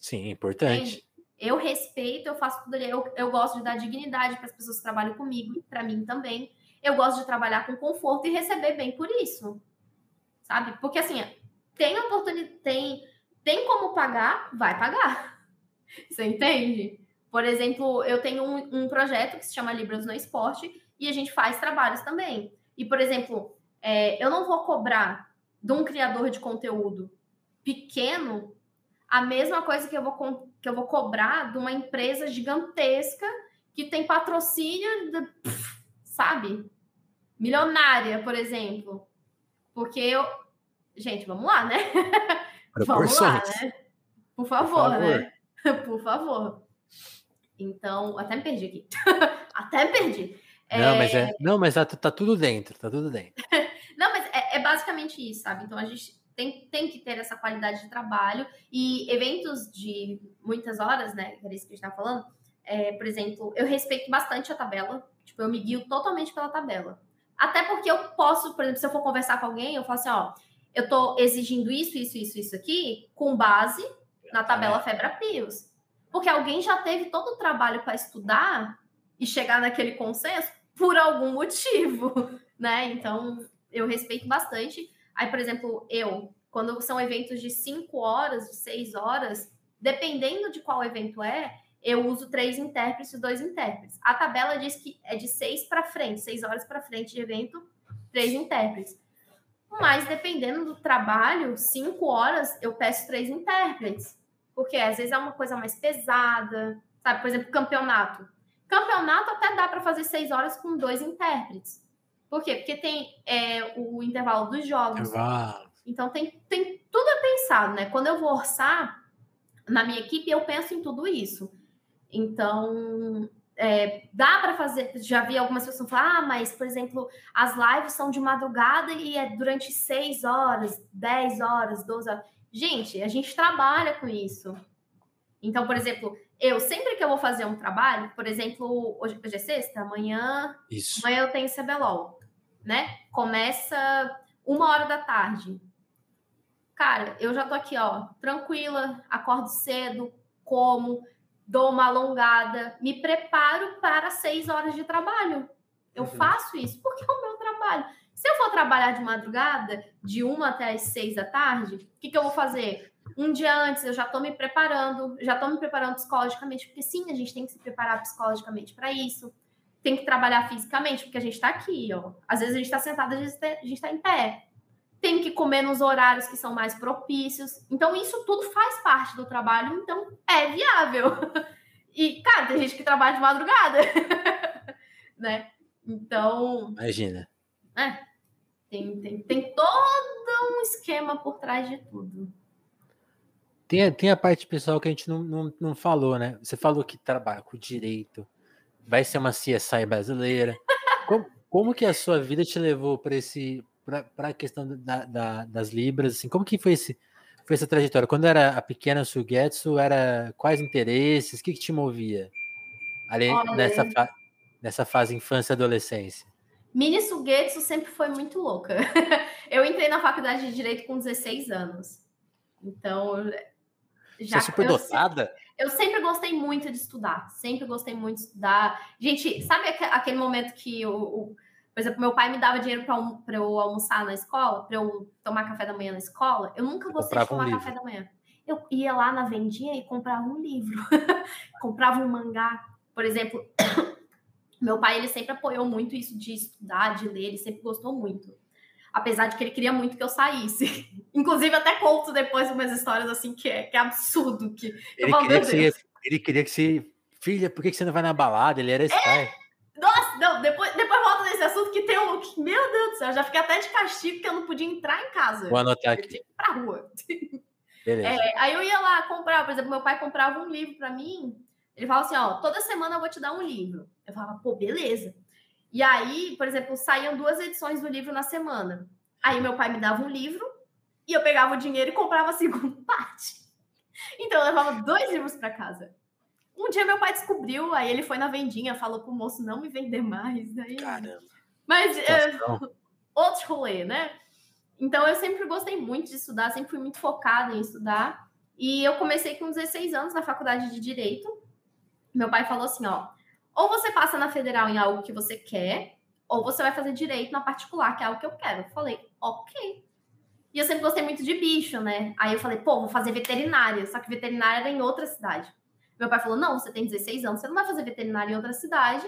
Sim, importante. Eu respeito, eu faço tudo ali. Eu, eu gosto de dar dignidade para as pessoas que trabalham comigo, para mim também. Eu gosto de trabalhar com conforto e receber bem por isso. Sabe? Porque assim, tem oportunidade, tem, tem como pagar, vai pagar. Você entende? Por exemplo, eu tenho um, um projeto que se chama Libras no Esporte e a gente faz trabalhos também. E, por exemplo, é, eu não vou cobrar de um criador de conteúdo pequeno a mesma coisa que eu vou, que eu vou cobrar de uma empresa gigantesca que tem patrocínio, de, sabe? Milionária, por exemplo. Porque eu. Gente, vamos lá, né? vamos lá, né? Por favor, Por favor. né? Por favor. Então, até me perdi aqui. até me perdi. Não, é... mas é, não, mas tá, tá, tudo dentro, tá tudo dentro. não, mas é, é, basicamente isso, sabe? Então a gente tem, tem que ter essa qualidade de trabalho e eventos de muitas horas, né? Que era isso que a gente tá falando. É, por exemplo, eu respeito bastante a tabela, tipo, eu me guio totalmente pela tabela. Até porque eu posso, por exemplo, se eu for conversar com alguém, eu falo assim, ó, eu tô exigindo isso, isso, isso, isso aqui, com base na tabela Febra Pios. Porque alguém já teve todo o trabalho para estudar e chegar naquele consenso por algum motivo, né? Então, eu respeito bastante. Aí, por exemplo, eu, quando são eventos de 5 horas, de 6 horas, dependendo de qual evento é, eu uso três intérpretes e dois intérpretes. A tabela diz que é de seis para frente, seis horas para frente de evento, três intérpretes. Mas dependendo do trabalho, cinco horas eu peço três intérpretes. Porque às vezes é uma coisa mais pesada, sabe? Por exemplo, campeonato. Campeonato até dá para fazer seis horas com dois intérpretes. Por quê? Porque tem é, o intervalo dos jogos. Então tem, tem tudo é pensado, né? Quando eu vou orçar na minha equipe, eu penso em tudo isso. Então, é, dá para fazer. Já vi algumas pessoas falar, ah, mas, por exemplo, as lives são de madrugada e é durante seis horas, dez horas, 12 horas. Gente, a gente trabalha com isso. Então, por exemplo, eu sempre que eu vou fazer um trabalho, por exemplo, hoje, hoje é sexta, amanhã, Isso. amanhã eu tenho CBLOL, né? Começa uma hora da tarde. Cara, eu já tô aqui, ó, tranquila, acordo cedo, como, dou uma alongada, me preparo para seis horas de trabalho. Eu uhum. faço isso porque é o meu trabalho. Se eu for trabalhar de madrugada, de uma até as seis da tarde, o que, que eu vou fazer? um dia antes eu já estou me preparando, já estou me preparando psicologicamente, porque sim, a gente tem que se preparar psicologicamente para isso. Tem que trabalhar fisicamente, porque a gente está aqui, ó. Às vezes a gente está sentado, às vezes a gente está em pé. Tem que comer nos horários que são mais propícios. Então, isso tudo faz parte do trabalho, então é viável. E, cara, tem gente que trabalha de madrugada, né? Então. Imagina. É, tem, tem, tem todo um esquema por trás de tudo. Tem, tem a parte pessoal que a gente não, não, não falou, né? Você falou que trabalha com direito, vai ser uma CSI brasileira. Como, como que a sua vida te levou para esse para a questão da, da, das libras? Assim, como que foi esse foi essa trajetória? Quando era a pequena Sugetsu, era quais interesses? O que, que te movia? Ali, nessa, fa, nessa fase infância e adolescência? Mini Sugetsu sempre foi muito louca. eu entrei na faculdade de Direito com 16 anos. Então, já. Você é super dotada? Eu, eu sempre gostei muito de estudar. Sempre gostei muito de estudar. Gente, sabe aquele momento que o, o por exemplo, meu pai me dava dinheiro para eu almoçar na escola, para eu tomar café da manhã na escola. Eu nunca gostei de tomar um café da manhã. Eu ia lá na vendinha e comprava um livro, comprava um mangá. Por exemplo, meu pai ele sempre apoiou muito isso de estudar, de ler, ele sempre gostou muito. Apesar de que ele queria muito que eu saísse. Inclusive, até conto depois umas histórias assim que é, que é absurdo. Que ele, falo, queria que você, ele queria que você. Filha, por que você não vai na balada? Ele era esse é? Nossa, não, depois, depois volta nesse assunto que tem um. Meu Deus do céu, eu já fiquei até de castigo porque eu não podia entrar em casa. Vou anotar aqui. Eu tinha que ir pra rua. É, aí eu ia lá comprar, por exemplo, meu pai comprava um livro para mim. Ele falava assim: ó, toda semana eu vou te dar um livro. Eu falava, pô, beleza. E aí, por exemplo, saíam duas edições do livro na semana. Aí meu pai me dava um livro e eu pegava o dinheiro e comprava a segunda parte. Então eu levava dois livros para casa. Um dia meu pai descobriu, aí ele foi na vendinha, falou pro moço não me vender mais. Aí... Caramba. Mas é, outro rolê, né? Então eu sempre gostei muito de estudar, sempre fui muito focada em estudar. E eu comecei com 16 anos na faculdade de direito. Meu pai falou assim, ó, ou você passa na federal em algo que você quer, ou você vai fazer direito na particular, que é algo que eu quero. Eu falei, ok. E eu sempre gostei muito de bicho, né? Aí eu falei, pô, vou fazer veterinária. Só que veterinária era em outra cidade. Meu pai falou: não, você tem 16 anos, você não vai fazer veterinária em outra cidade,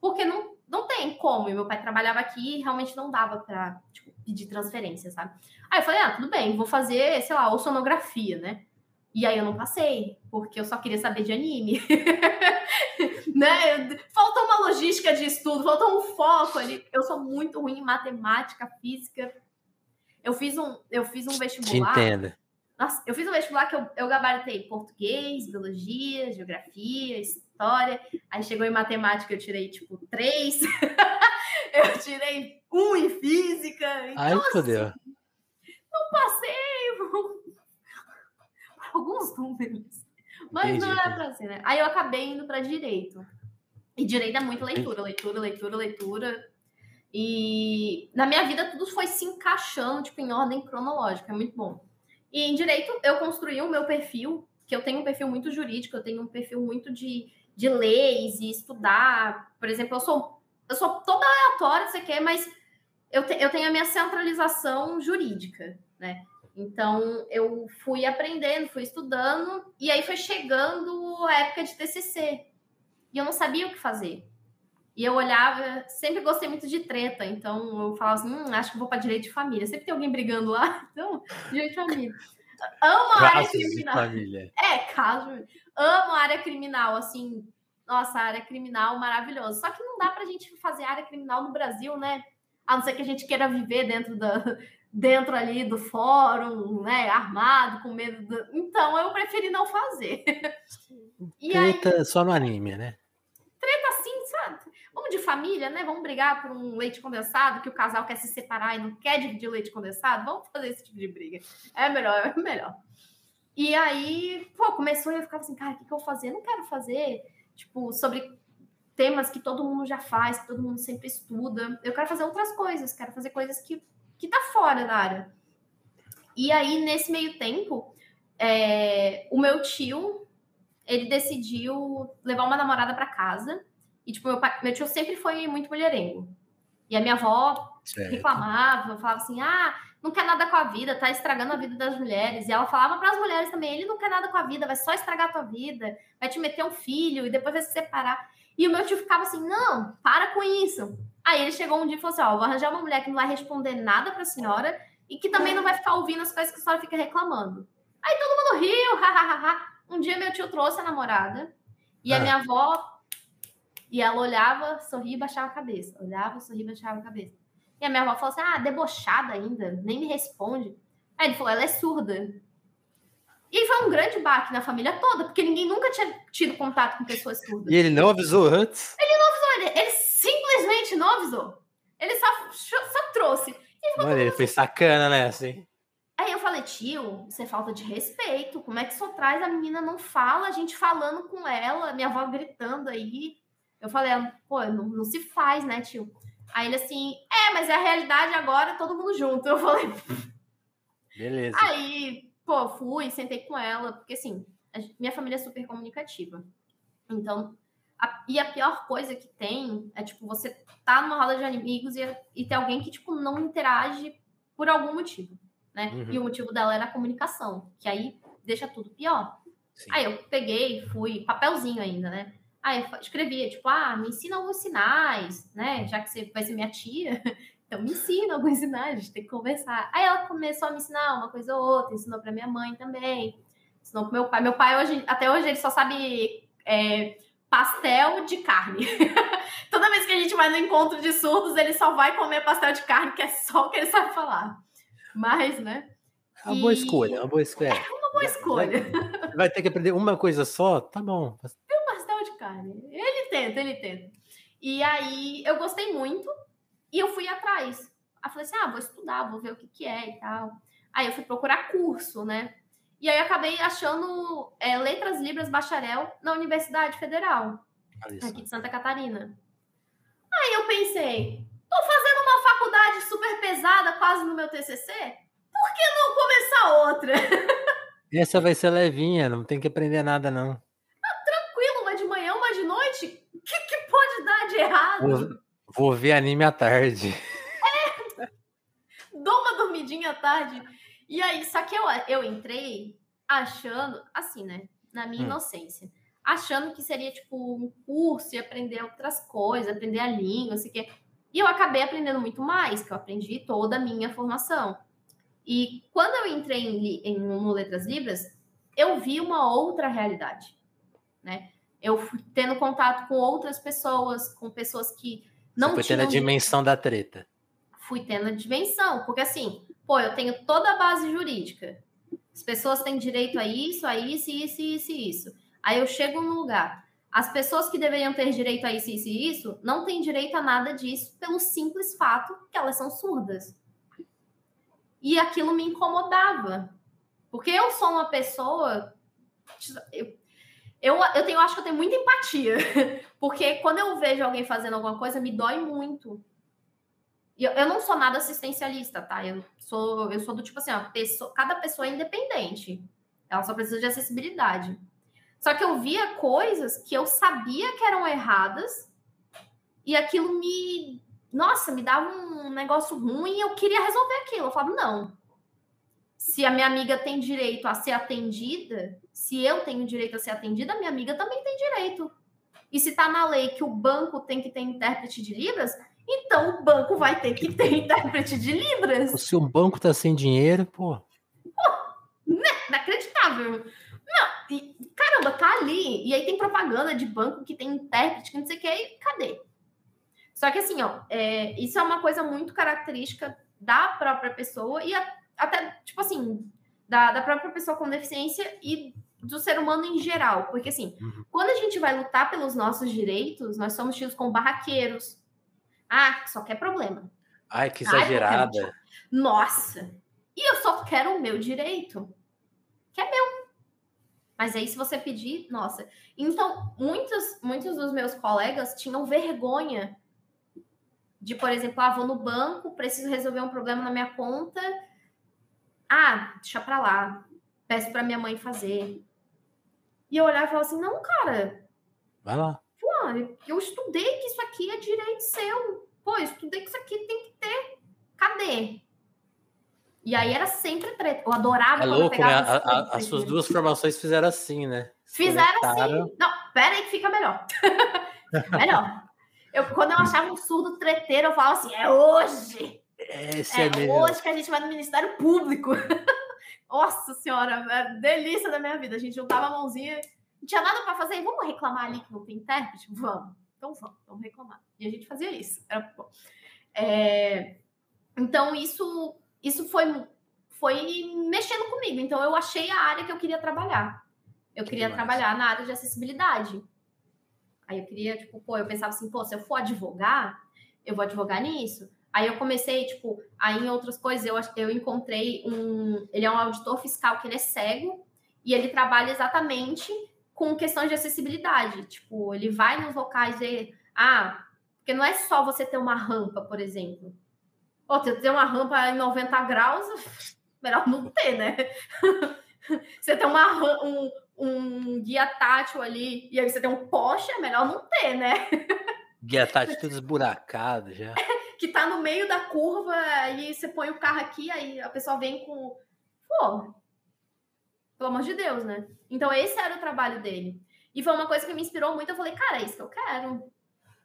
porque não, não tem como. E meu pai trabalhava aqui e realmente não dava para tipo, pedir transferência, sabe? Aí eu falei: ah, tudo bem, vou fazer, sei lá, sonografia, né? E aí eu não passei, porque eu só queria saber de anime. né? Faltou uma logística de estudo, faltou um foco ali. Eu sou muito ruim em matemática, física. Eu fiz um, eu fiz um vestibular. Te entendo. Nossa, eu fiz um vestibular que eu, eu gabaritei português, biologia, geografia, história. Aí chegou em matemática, eu tirei, tipo, três. eu tirei um em física. Então, Ai, assim. Não passei alguns números. Mas Entendi. não era pra ser, né? Aí eu acabei indo para direito. E direito é muita leitura, leitura, leitura, leitura. E na minha vida tudo foi se encaixando, tipo, em ordem cronológica. É muito bom. E em direito, eu construí o meu perfil, que eu tenho um perfil muito jurídico, eu tenho um perfil muito de, de leis e estudar. Por exemplo, eu sou, eu sou toda aleatória, você quer, mas eu, te, eu tenho a minha centralização jurídica, né? Então, eu fui aprendendo, fui estudando, e aí foi chegando a época de TCC. E eu não sabia o que fazer. E eu olhava, sempre gostei muito de treta, então eu falava assim, hum, acho que vou para direito de família. Sempre tem alguém brigando lá, então, direito de família. Amo a área criminal. Família. É, caso. Amo a área criminal, assim, nossa, a área criminal maravilhosa. Só que não dá pra gente fazer área criminal no Brasil, né? A não ser que a gente queira viver dentro da dentro ali do fórum, né, armado, com medo do... Então eu preferi não fazer. Treta aí... só no anime, né? Treta assim, sabe? Vamos de família, né? Vamos brigar por um leite condensado, que o casal quer se separar e não quer dividir o leite condensado. Vamos fazer esse tipo de briga. É melhor, é melhor. E aí, pô, começou e eu ficava assim, cara, o que, que eu vou fazer? Eu não quero fazer, tipo, sobre temas que todo mundo já faz, que todo mundo sempre estuda. Eu quero fazer outras coisas, quero fazer coisas que, que tá fora da área. E aí, nesse meio tempo, é, o meu tio, ele decidiu levar uma namorada para casa e, tipo, meu, pai, meu tio sempre foi muito mulherengo. E a minha avó certo. reclamava, falava assim: ah, não quer nada com a vida, tá estragando a vida das mulheres. E ela falava para as mulheres também: ele não quer nada com a vida, vai só estragar a tua vida, vai te meter um filho e depois vai se separar. E o meu tio ficava assim: não, para com isso. Aí ele chegou um dia e falou assim: ó, vou arranjar uma mulher que não vai responder nada para a senhora e que também não vai ficar ouvindo as coisas que a senhora fica reclamando. Aí todo mundo riu, hahaha. um dia meu tio trouxe a namorada e a ah. minha avó e ela olhava, sorria e baixava a cabeça. Olhava, sorria e baixava a cabeça. E a minha avó falou assim: ah, debochada ainda, nem me responde. Aí ele falou: ela é surda. E foi um grande baque na família toda, porque ninguém nunca tinha tido contato com pessoas surdas. E ele não avisou antes? Ele não avisou, ele, ele avisou. Ele só, só trouxe. Mano, ele foi sacana, né? Assim. Aí eu falei, tio, isso é falta de respeito. Como é que só traz a menina não fala, a gente falando com ela, minha avó gritando aí. Eu falei, pô, não, não se faz, né, tio? Aí ele assim, é, mas é a realidade agora, todo mundo junto. Eu falei. Beleza. Aí, pô, fui, sentei com ela, porque assim, minha família é super comunicativa. Então, a, e a pior coisa que tem é, tipo, você tá numa roda de amigos e, e ter alguém que, tipo, não interage por algum motivo, né? Uhum. E o motivo dela era a comunicação, que aí deixa tudo pior. Sim. Aí eu peguei, fui, papelzinho ainda, né? Aí eu escrevia, tipo, ah, me ensina alguns sinais, né? Já que você vai ser minha tia, então me ensina alguns sinais, a gente tem que conversar. Aí ela começou a me ensinar uma coisa ou outra, ensinou para minha mãe também, ensinou pro meu pai. Meu pai, hoje, até hoje, ele só sabe é, pastel de carne. Toda vez que a gente vai no encontro de surdos, ele só vai comer pastel de carne, que é só o que ele sabe falar. Mas, né? É uma boa escolha, é uma boa escolha. É uma boa escolha. Vai, vai ter que aprender uma coisa só? Tá bom carne. Ele tenta, ele tenta. E aí eu gostei muito e eu fui atrás. Aí falei assim: ah, vou estudar, vou ver o que, que é e tal. Aí eu fui procurar curso, né? E aí acabei achando é, Letras Libras Bacharel na Universidade Federal, aqui de Santa Catarina. Aí eu pensei, tô fazendo uma faculdade super pesada, quase no meu TCC, por que não começar outra? Essa vai ser levinha, não tem que aprender nada não que, que pode dar de errado? Vou, vou ver anime à tarde. É. Dou uma dormidinha à tarde. E aí, só que eu, eu entrei achando, assim, né? Na minha hum. inocência. Achando que seria, tipo, um curso e aprender outras coisas, aprender a língua, sei o quê. E eu acabei aprendendo muito mais, que eu aprendi toda a minha formação. E quando eu entrei em, em no Letras Libras, eu vi uma outra realidade, né? eu fui tendo contato com outras pessoas, com pessoas que não Você foi tendo a dimensão da treta. Fui tendo a dimensão, porque assim, pô, eu tenho toda a base jurídica. As pessoas têm direito a isso, a isso, isso, isso isso. Aí eu chego num lugar. As pessoas que deveriam ter direito a isso, isso e isso, não têm direito a nada disso pelo simples fato que elas são surdas. E aquilo me incomodava. Porque eu sou uma pessoa. Eu, eu, eu tenho, acho que eu tenho muita empatia. Porque quando eu vejo alguém fazendo alguma coisa, me dói muito. Eu, eu não sou nada assistencialista, tá? Eu sou, eu sou do tipo assim, ó, pessoa, cada pessoa é independente. Ela só precisa de acessibilidade. Só que eu via coisas que eu sabia que eram erradas e aquilo me. Nossa, me dava um negócio ruim e eu queria resolver aquilo. Eu falava, não, se a minha amiga tem direito a ser atendida, se eu tenho direito a ser atendida, a minha amiga também tem direito. E se está na lei que o banco tem que ter intérprete de Libras, então o banco vai ter que ter intérprete de Libras. Se o banco está sem dinheiro, pô. Pô, né? inacreditável. Não, e, caramba, tá ali. E aí tem propaganda de banco que tem intérprete, que não sei o que, e cadê? Só que assim, ó, é, isso é uma coisa muito característica da própria pessoa e a, até, tipo assim, da, da própria pessoa com deficiência e do ser humano em geral. Porque, assim, uhum. quando a gente vai lutar pelos nossos direitos, nós somos tidos como barraqueiros. Ah, só quer problema. Ai, que exagerada. Ai, Nossa! E eu só quero o meu direito, que é meu. Mas aí, se você pedir, nossa. Então, muitos, muitos dos meus colegas tinham vergonha de, por exemplo, ah, vou no banco, preciso resolver um problema na minha conta ah, deixa pra lá. Peço pra minha mãe fazer. E eu olhava e falava assim: não, cara. Vai lá. Eu estudei que isso aqui é direito seu. Pô, eu estudei que isso aqui tem que ter. Cadê? E aí era sempre treta. Eu adorava. É louco, né? A, a, as suas duas formações fizeram assim, né? Fizeram assim. Não, pera aí que fica melhor. melhor. Eu, quando eu achava um surdo treteiro, eu falava assim: é hoje. Esse é, é hoje que a gente vai no Ministério Público. Nossa senhora, é delícia da minha vida. A gente juntava a mãozinha, não tinha nada para fazer. Vamos reclamar ali que não tem intérprete? Vamos. Então vamos, vamos reclamar. E a gente fazia isso. Era bom. É... Então isso, isso foi, foi mexendo comigo. Então eu achei a área que eu queria trabalhar. Eu que queria demais. trabalhar na área de acessibilidade. Aí eu queria, tipo, pô, eu pensava assim, pô, se eu for advogar, eu vou advogar nisso. Aí eu comecei, tipo, aí em outras coisas eu, eu encontrei um. Ele é um auditor fiscal que ele é cego e ele trabalha exatamente com questões de acessibilidade. Tipo, ele vai nos locais e. Ah, Porque não é só você ter uma rampa, por exemplo. Ou ter uma rampa em 90 graus, melhor não ter, né? você tem uma, um, um guia tátil ali, e aí você tem um poste, é melhor não ter, né? Guia tátil tudo esburacado já. que tá no meio da curva, e você põe o carro aqui, aí a pessoa vem com. Pô, pelo amor de Deus, né? Então, esse era o trabalho dele. E foi uma coisa que me inspirou muito. Eu falei, cara, é isso que eu quero.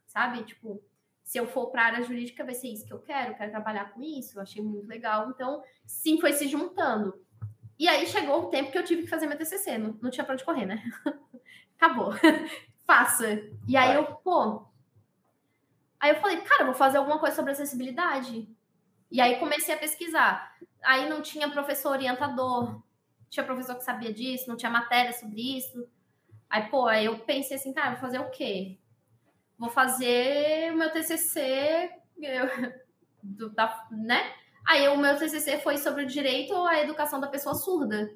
Sabe? Tipo, se eu for para a área jurídica, vai ser isso que eu quero. Eu quero trabalhar com isso. Eu achei muito legal. Então, sim, foi se juntando. E aí chegou o tempo que eu tive que fazer meu TCC. Não, não tinha pra onde correr, né? Acabou. Faça. E aí eu, pô. Aí eu falei, cara, vou fazer alguma coisa sobre acessibilidade. E aí comecei a pesquisar. Aí não tinha professor orientador, tinha professor que sabia disso, não tinha matéria sobre isso. Aí, pô, aí eu pensei assim, cara, vou fazer o quê? Vou fazer o meu TCC, eu, do, da, né? Aí o meu TCC foi sobre o direito à educação da pessoa surda.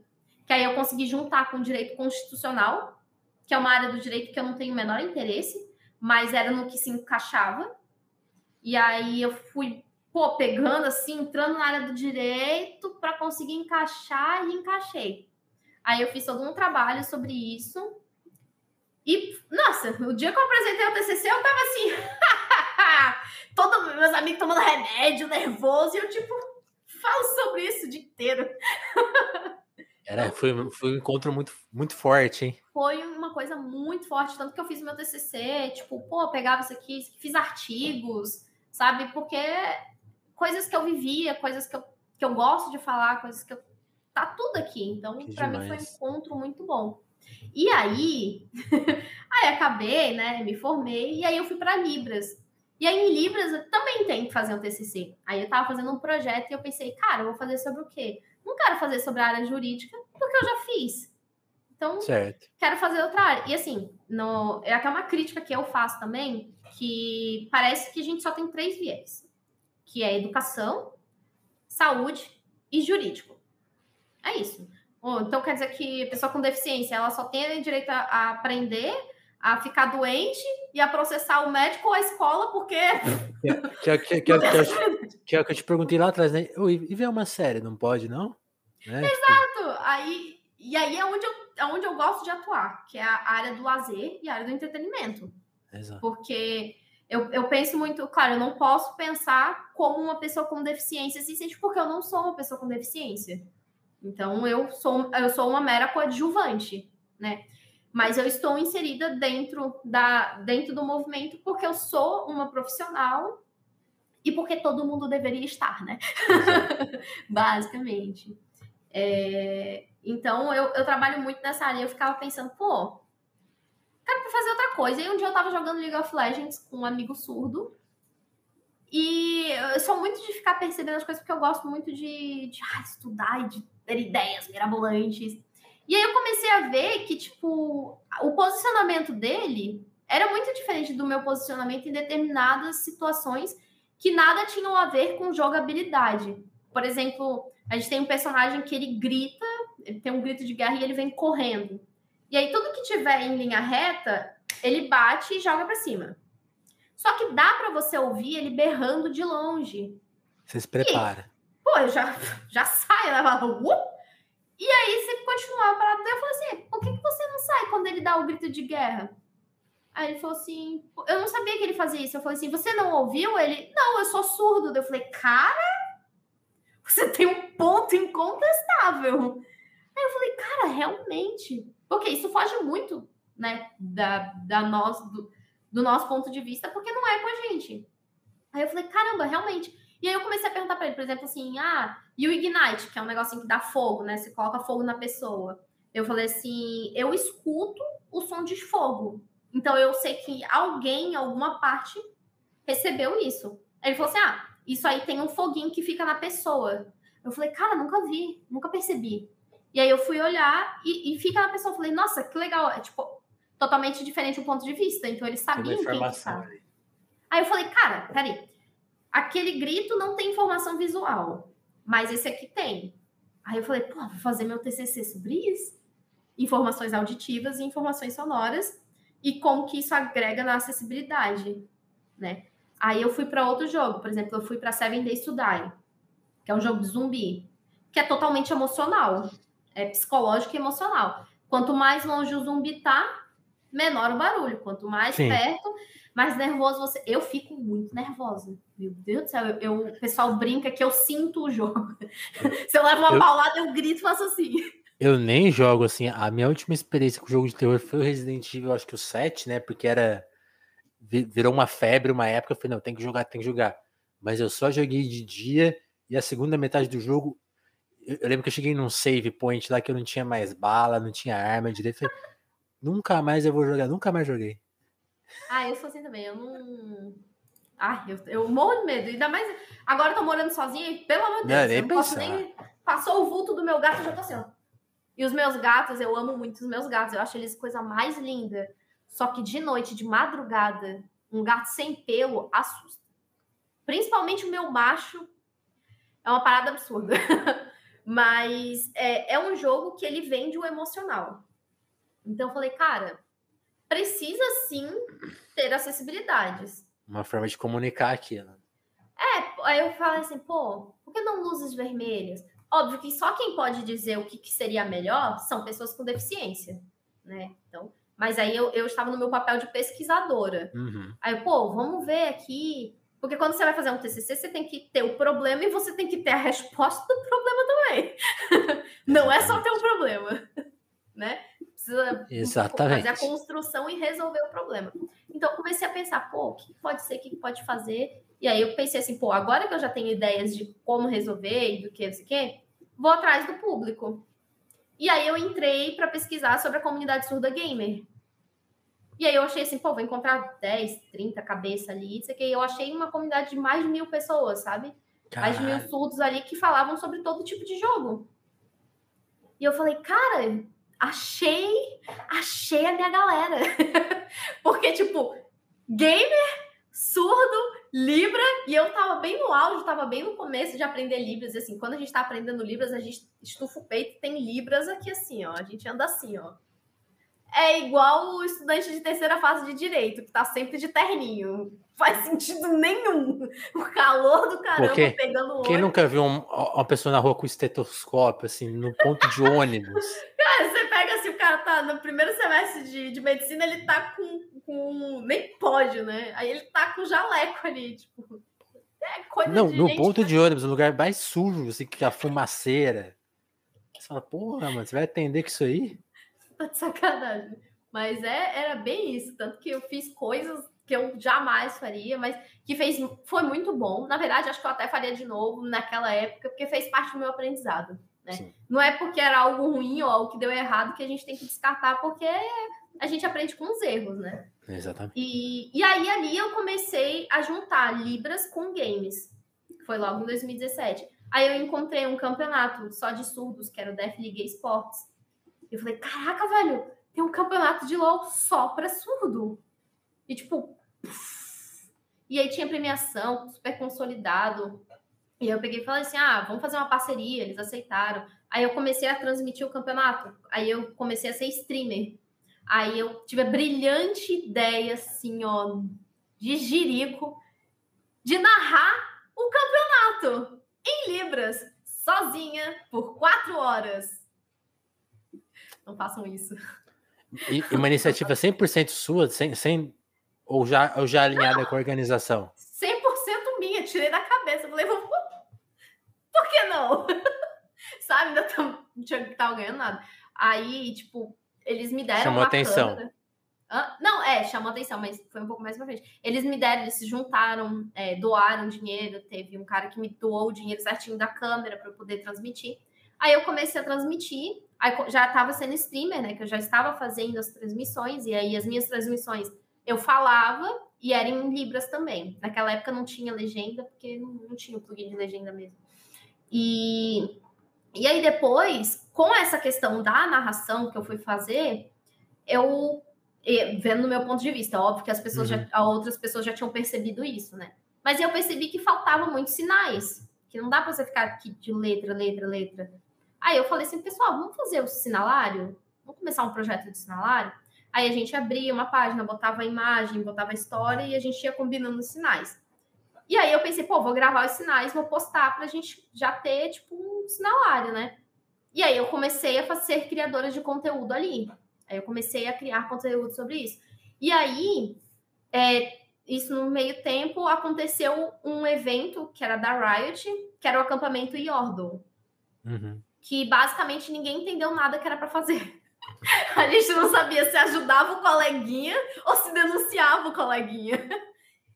Que aí eu consegui juntar com o direito constitucional, que é uma área do direito que eu não tenho o menor interesse, mas era no que se encaixava. E aí eu fui pô, pegando assim, entrando na área do direito para conseguir encaixar e encaixei. Aí eu fiz todo um trabalho sobre isso. E, nossa, o dia que eu apresentei o TCC, eu tava assim, todos meus amigos tomando remédio, nervoso, e eu, tipo, falo sobre isso o dia inteiro. Era, foi, foi um encontro muito, muito forte, hein? Foi uma coisa muito forte, tanto que eu fiz meu TCC, tipo, pô, pegava isso aqui, fiz artigos, sabe? Porque coisas que eu vivia, coisas que eu, que eu gosto de falar, coisas que eu. Tá tudo aqui. Então, para mim foi um encontro muito bom. E aí, aí acabei, né? Me formei, e aí eu fui para Libras. E aí, em Libras, eu também tenho que fazer um TCC. Aí eu tava fazendo um projeto e eu pensei, cara, eu vou fazer sobre o quê? Não quero fazer sobre a área jurídica, porque eu já fiz. Então, certo. quero fazer outra área. E assim, no, é até uma crítica que eu faço também, que parece que a gente só tem três viés que é educação, saúde e jurídico. É isso. Então quer dizer que a pessoa com deficiência ela só tem direito a aprender, a ficar doente e a processar o médico ou a escola, porque. Que, que, que, que, que, é o que eu te perguntei lá atrás, né? E ver uma série, não pode, não? Né? Exato! Aí, e aí é onde, eu, é onde eu gosto de atuar, que é a área do lazer e a área do entretenimento. Exato. Porque eu, eu penso muito, claro, eu não posso pensar como uma pessoa com deficiência se sente, porque eu não sou uma pessoa com deficiência. Então, eu sou, eu sou uma mera coadjuvante, né? Mas eu estou inserida dentro, da, dentro do movimento porque eu sou uma profissional e porque todo mundo deveria estar, né? Basicamente. É, então, eu, eu trabalho muito nessa área. Eu ficava pensando, pô, quero pra fazer outra coisa. E um dia eu tava jogando League of Legends com um amigo surdo. E eu sou muito de ficar percebendo as coisas, porque eu gosto muito de, de ah, estudar e de ter ideias mirabolantes. E aí eu comecei a ver que, tipo, o posicionamento dele era muito diferente do meu posicionamento em determinadas situações que nada tinham a ver com jogabilidade. Por exemplo, a gente tem um personagem que ele grita, ele tem um grito de guerra e ele vem correndo. E aí, tudo que tiver em linha reta, ele bate e joga para cima. Só que dá para você ouvir ele berrando de longe. Você se prepara. E, pô, eu já, já sai, né? Uh! E aí, você continuar parado. Eu falei assim: por que, que você não sai quando ele dá o grito de guerra? Aí ele falou assim: eu não sabia que ele fazia isso. Eu falei assim: você não ouviu? Ele, não, eu sou surdo. Eu falei: cara, você tem um ponto incontestável. Aí eu falei: cara, realmente. Porque isso foge muito, né, da, da nós, do, do nosso ponto de vista, porque não é com a gente. Aí eu falei, caramba, realmente. E aí eu comecei a perguntar para ele, por exemplo, assim, ah, e o Ignite, que é um negocinho que dá fogo, né? Você coloca fogo na pessoa. Eu falei assim, eu escuto o som de fogo. Então eu sei que alguém, alguma parte, recebeu isso. Aí ele falou assim: ah, isso aí tem um foguinho que fica na pessoa. Eu falei, cara, nunca vi, nunca percebi. E aí eu fui olhar e, e fica na pessoa. Falei, nossa, que legal. É tipo, totalmente diferente o ponto de vista. Então eles sabiam quem que estava. Aí eu falei, cara, peraí. Aquele grito não tem informação visual, mas esse aqui tem. Aí eu falei, pô, vou fazer meu TCC sobre isso. Informações auditivas e informações sonoras e como que isso agrega na acessibilidade, né? Aí eu fui para outro jogo, por exemplo, eu fui para Seven Days to Die, que é um jogo de zumbi, que é totalmente emocional, é psicológico e emocional. Quanto mais longe o zumbi tá, menor o barulho. Quanto mais Sim. perto, mais nervoso você. Eu fico muito nervosa. Meu Deus do céu, eu, eu o pessoal brinca que eu sinto o jogo. Se eu levo uma eu... paulada, eu grito e faço assim. Eu nem jogo assim. A minha última experiência com o jogo de terror foi o Resident Evil, acho que o 7, né? Porque era. Virou uma febre uma época. Eu falei, não, tem que jogar, tem que jogar. Mas eu só joguei de dia e a segunda metade do jogo. Eu, lembro que eu cheguei num save point lá que eu não tinha mais bala, não tinha arma direito. Falei, nunca mais eu vou jogar, nunca mais joguei. Ah, eu sou assim também. Eu não. Ah, eu, eu morro de medo. Ainda mais. Agora eu tô morando sozinha e, pelo amor de Deus, não, eu não posso nem. Passou o vulto do meu gato, eu já tô assim, ó. E os meus gatos, eu amo muito os meus gatos. Eu acho eles coisa mais linda. Só que de noite, de madrugada, um gato sem pelo assusta. Principalmente o meu macho. É uma parada absurda. Mas é, é um jogo que ele vende o emocional. Então eu falei, cara, precisa sim ter acessibilidades. Uma forma de comunicar aquilo. É, aí eu falei assim, pô, por que não luzes vermelhas? Óbvio que só quem pode dizer o que, que seria melhor são pessoas com deficiência, né? Então, mas aí eu, eu estava no meu papel de pesquisadora. Uhum. Aí, pô, vamos ver aqui. Porque quando você vai fazer um TCC, você tem que ter o problema e você tem que ter a resposta do problema também. Não é só ter um problema, né? Precisa Exatamente. fazer a construção e resolver o problema. Então, comecei a pensar, pô, o que pode ser, o que pode fazer? E aí eu pensei assim, pô, agora que eu já tenho ideias de como resolver e do que, não sei o quê, vou atrás do público. E aí eu entrei para pesquisar sobre a comunidade surda gamer. E aí eu achei assim, pô, vou encontrar 10, 30 cabeças ali, isso aqui. Eu achei uma comunidade de mais de mil pessoas, sabe? Caralho. Mais de mil surdos ali que falavam sobre todo tipo de jogo. E eu falei, cara, achei, achei a minha galera. Porque, tipo, gamer, surdo, Libra, e eu tava bem no auge, tava bem no começo de aprender Libras. E assim, quando a gente tá aprendendo Libras, a gente estufa o peito tem Libras aqui assim, ó. A gente anda assim, ó. É igual o estudante de terceira fase de direito, que tá sempre de terninho. Faz sentido nenhum. O calor do caramba Porque pegando o olho. Quem nunca viu um, uma pessoa na rua com estetoscópio, assim, no ponto de ônibus? cara, você pega assim, o cara tá no primeiro semestre de, de medicina, ele tá com com. Nem pode, né? Aí ele tá com jaleco ali, tipo. É coisa Não, de no ponto de ônibus, no lugar mais sujo, assim, que a fumaceira. Você fala, porra, mano, você vai atender com isso aí? Tá de sacanagem. Mas é, era bem isso. Tanto que eu fiz coisas que eu jamais faria, mas que fez foi muito bom. Na verdade, acho que eu até faria de novo naquela época, porque fez parte do meu aprendizado. Né? Não é porque era algo ruim ou algo que deu errado que a gente tem que descartar, porque a gente aprende com os erros, né? Exatamente. E, e aí ali eu comecei a juntar Libras com games. Foi logo em 2017. Aí eu encontrei um campeonato só de surdos, que era o Def League Sports. Eu falei, caraca, velho, tem um campeonato de LOL só pra surdo. E tipo, e aí tinha premiação, super consolidado. E eu peguei e falei assim: ah, vamos fazer uma parceria. Eles aceitaram. Aí eu comecei a transmitir o campeonato. Aí eu comecei a ser streamer. Aí eu tive a brilhante ideia, assim, ó, de Jirico, de narrar o campeonato em Libras, sozinha, por quatro horas. Não façam isso. E uma iniciativa 100% sua, sem, sem, ou, já, ou já alinhada com a organização? 100% minha, tirei da cabeça. Falei, por, por que não? Sabe, ainda não tinha, tava ganhando nada. Aí, tipo, eles me deram Chamou atenção. Não, é, chamou atenção, mas foi um pouco mais pra frente. Eles me deram, eles se juntaram, é, doaram dinheiro. Teve um cara que me doou o dinheiro certinho da câmera para eu poder transmitir. Aí eu comecei a transmitir, aí já estava sendo streamer, né? Que eu já estava fazendo as transmissões, e aí as minhas transmissões eu falava e era em Libras também. Naquela época não tinha legenda, porque não, não tinha o plugin de legenda mesmo. E e aí depois, com essa questão da narração que eu fui fazer, eu vendo no meu ponto de vista, óbvio que as pessoas uhum. já, outras pessoas já tinham percebido isso, né? Mas eu percebi que faltava muitos sinais, que não dá para você ficar aqui de letra, letra, letra. Aí eu falei assim, pessoal, vamos fazer o sinalário? Vamos começar um projeto de sinalário? Aí a gente abria uma página, botava a imagem, botava a história e a gente ia combinando os sinais. E aí eu pensei, pô, vou gravar os sinais, vou postar pra gente já ter, tipo, um sinalário, né? E aí eu comecei a ser criadora de conteúdo ali. Aí eu comecei a criar conteúdo sobre isso. E aí, é, isso no meio tempo, aconteceu um evento que era da Riot, que era o acampamento Yordle. Uhum. Que basicamente ninguém entendeu nada que era para fazer. A gente não sabia se ajudava o coleguinha ou se denunciava o coleguinha.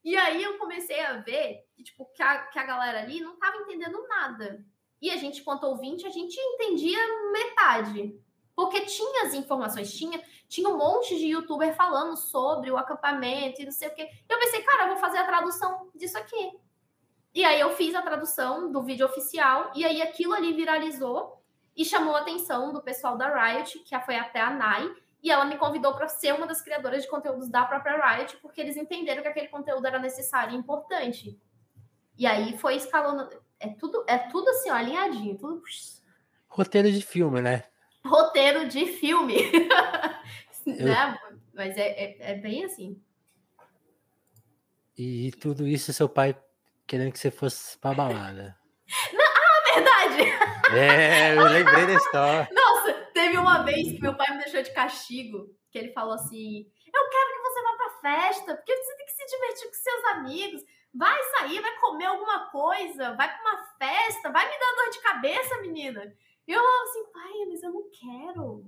E aí eu comecei a ver que, tipo, que, a, que a galera ali não estava entendendo nada. E a gente, quanto ouvinte, a gente entendia metade. Porque tinha as informações, tinha, tinha um monte de youtuber falando sobre o acampamento e não sei o quê. Eu pensei, cara, eu vou fazer a tradução disso aqui. E aí eu fiz a tradução do vídeo oficial, e aí aquilo ali viralizou e chamou a atenção do pessoal da Riot, que foi até a Nai, e ela me convidou para ser uma das criadoras de conteúdos da própria Riot, porque eles entenderam que aquele conteúdo era necessário e importante. E aí foi escalando. É tudo, é tudo assim, ó, alinhadinho. Tudo... Roteiro de filme, né? roteiro de filme. Eu... né? Mas é, é, é, bem assim. E tudo isso seu pai querendo que você fosse pra balada. Não, ah, verdade! É, eu lembrei da história. Nossa, teve uma vez que meu pai me deixou de castigo, que ele falou assim: Eu quero que você vá pra festa, porque você tem que se divertir com seus amigos. Vai sair, vai comer alguma coisa, vai pra uma festa, vai me dar dor de cabeça, menina. E eu falava assim, pai, mas eu não quero.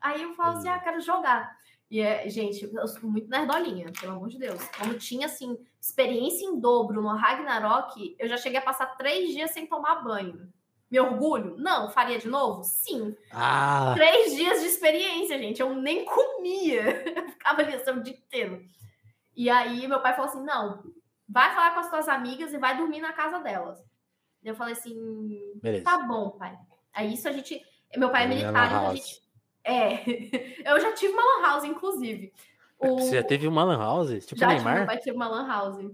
Aí eu falo assim, ah, quero jogar. E, é, gente, eu sou muito nerdolinha, pelo amor de Deus. Quando tinha, assim, experiência em dobro no Ragnarok, eu já cheguei a passar três dias sem tomar banho. Me orgulho? Não. Faria de novo? Sim. Ah. Três dias de experiência, gente. Eu nem comia. Eu ficava ali assim, o dia inteiro. E aí meu pai falou assim: não, vai falar com as tuas amigas e vai dormir na casa delas. Eu falei assim: Beleza. tá bom, pai. Aí isso a gente. Meu pai é militar, então a gente. É. Eu já tive uma lan house, inclusive. O... Você já teve uma lan house? Tipo já Neymar? pai teve uma lan house.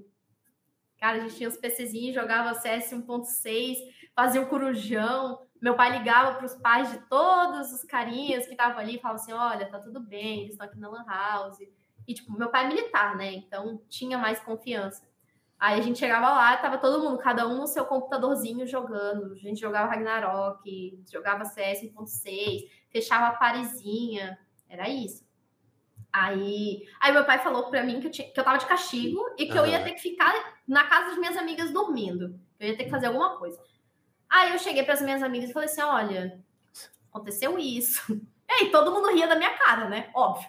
Cara, a gente tinha os PCzinhos, jogava CS 1.6, fazia o corujão. Meu pai ligava para os pais de todos os carinhas que estavam ali e falava assim: olha, tá tudo bem, eles estão aqui na Lan House. E, tipo, meu pai é militar, né? Então tinha mais confiança. Aí a gente chegava lá, tava todo mundo, cada um no seu computadorzinho jogando. A gente jogava Ragnarok, jogava CS 1.6, fechava a parezinha. Era isso. Aí, aí meu pai falou para mim que eu, tinha, que eu tava de castigo e que uhum. eu ia ter que ficar na casa das minhas amigas dormindo. Eu ia ter que fazer alguma coisa. Aí eu cheguei para as minhas amigas e falei assim: olha, aconteceu isso. E aí, todo mundo ria da minha cara, né? Óbvio.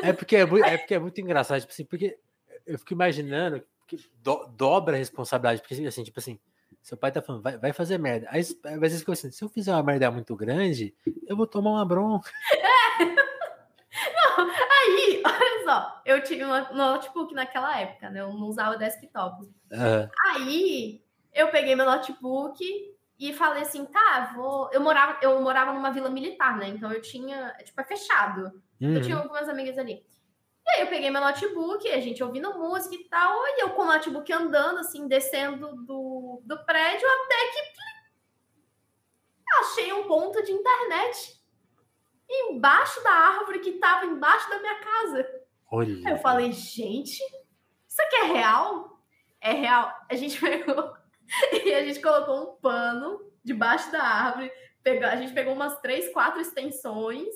É porque é, é, porque é muito engraçado, tipo assim, porque eu fico imaginando que do, dobra a responsabilidade, porque assim, tipo assim, seu pai tá falando, vai, vai fazer merda. Aí, às vezes fica assim, se eu fizer uma merda muito grande, eu vou tomar uma bronca. É. Não, aí, olha só, eu tive um notebook naquela época, né? Eu não usava desktop. Uhum. Aí eu peguei meu notebook e falei assim, tá, vou. Eu morava, eu morava numa vila militar, né? Então eu tinha, tipo, é fechado. Uhum. Eu tinha algumas amigas ali. E aí eu peguei meu notebook, a gente ouvindo música e tal, e eu com o notebook andando, assim, descendo do, do prédio, até que achei um ponto de internet embaixo da árvore que estava embaixo da minha casa. Olha. Aí eu falei, gente, isso aqui é real? É real. A gente pegou e a gente colocou um pano debaixo da árvore, pegou, a gente pegou umas três, quatro extensões,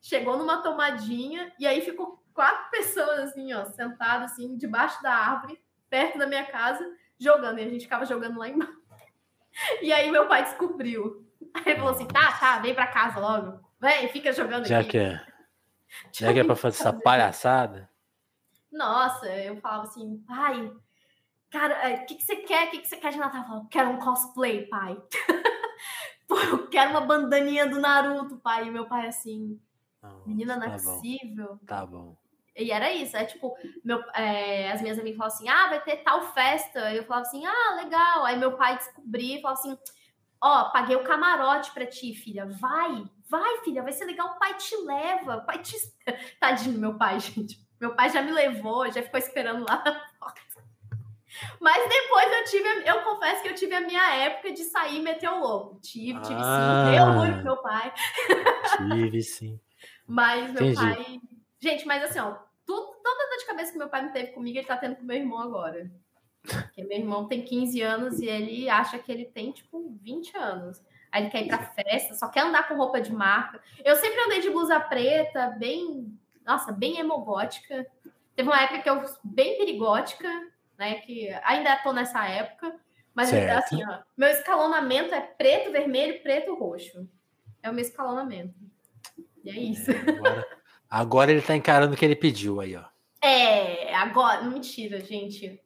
chegou numa tomadinha e aí ficou quatro pessoas assim, ó, sentadas assim, debaixo da árvore, perto da minha casa, jogando. E a gente ficava jogando lá embaixo. E aí meu pai descobriu. Aí ele falou assim: tá, tá, vem pra casa logo. Vem, fica jogando Já aqui. Que é. Já que é pra fazer essa palhaçada. Nossa, eu falava assim, pai, cara, o é, que, que você quer? O que, que você quer de Natal? Eu falava, quero um cosplay, pai. Pô, eu quero uma bandaninha do Naruto, pai. E meu pai assim, menina não é tá possível. Bom. Tá bom. E era isso, é tipo, meu, é, as minhas amigas falavam assim, ah, vai ter tal festa. Eu falava assim, ah, legal. Aí meu pai descobriu e falou assim, ó, oh, paguei o camarote pra ti, filha. Vai, vai, filha, vai ser legal. O pai te leva, o pai te. Tadinho, meu pai, gente. Meu pai já me levou, já ficou esperando lá na porta. Mas depois eu tive, eu confesso que eu tive a minha época de sair e meter o louco. Tive, tive ah, sim. Deu orgulho pro meu pai. Tive sim. Mas meu Entendi. pai Gente, mas assim, ó, tudo, toda dor de cabeça que meu pai não teve comigo, ele tá tendo com meu irmão agora. Porque meu irmão tem 15 anos e ele acha que ele tem, tipo, 20 anos. Aí ele quer ir pra festa, só quer andar com roupa de marca. Eu sempre andei de blusa preta, bem, nossa, bem emogótica. Teve uma época que eu bem perigótica, né? Que ainda tô nessa época. Mas certo. assim, ó, meu escalonamento é preto, vermelho, preto, roxo. É o meu escalonamento. E é isso. É, agora, agora ele tá encarando o que ele pediu aí, ó. É, agora. Mentira, gente.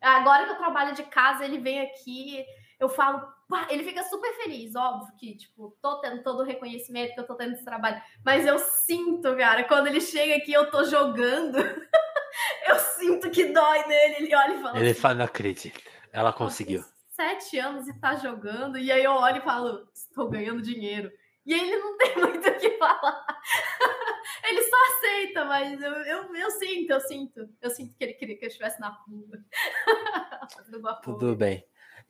Agora que eu trabalho de casa, ele vem aqui, eu falo, ele fica super feliz, óbvio que, tipo, tô tendo todo o reconhecimento que eu tô tendo esse trabalho, mas eu sinto, cara, quando ele chega aqui, eu tô jogando, eu sinto que dói nele, ele olha e fala. Ele assim, fala, não acredito, ela conseguiu. Sete anos e tá jogando, e aí eu olho e falo, estou ganhando dinheiro. E ele não tem muito o que falar. ele só aceita, mas eu, eu, eu, sinto, eu sinto. Eu sinto que ele queria que eu estivesse na rua. Tudo bem.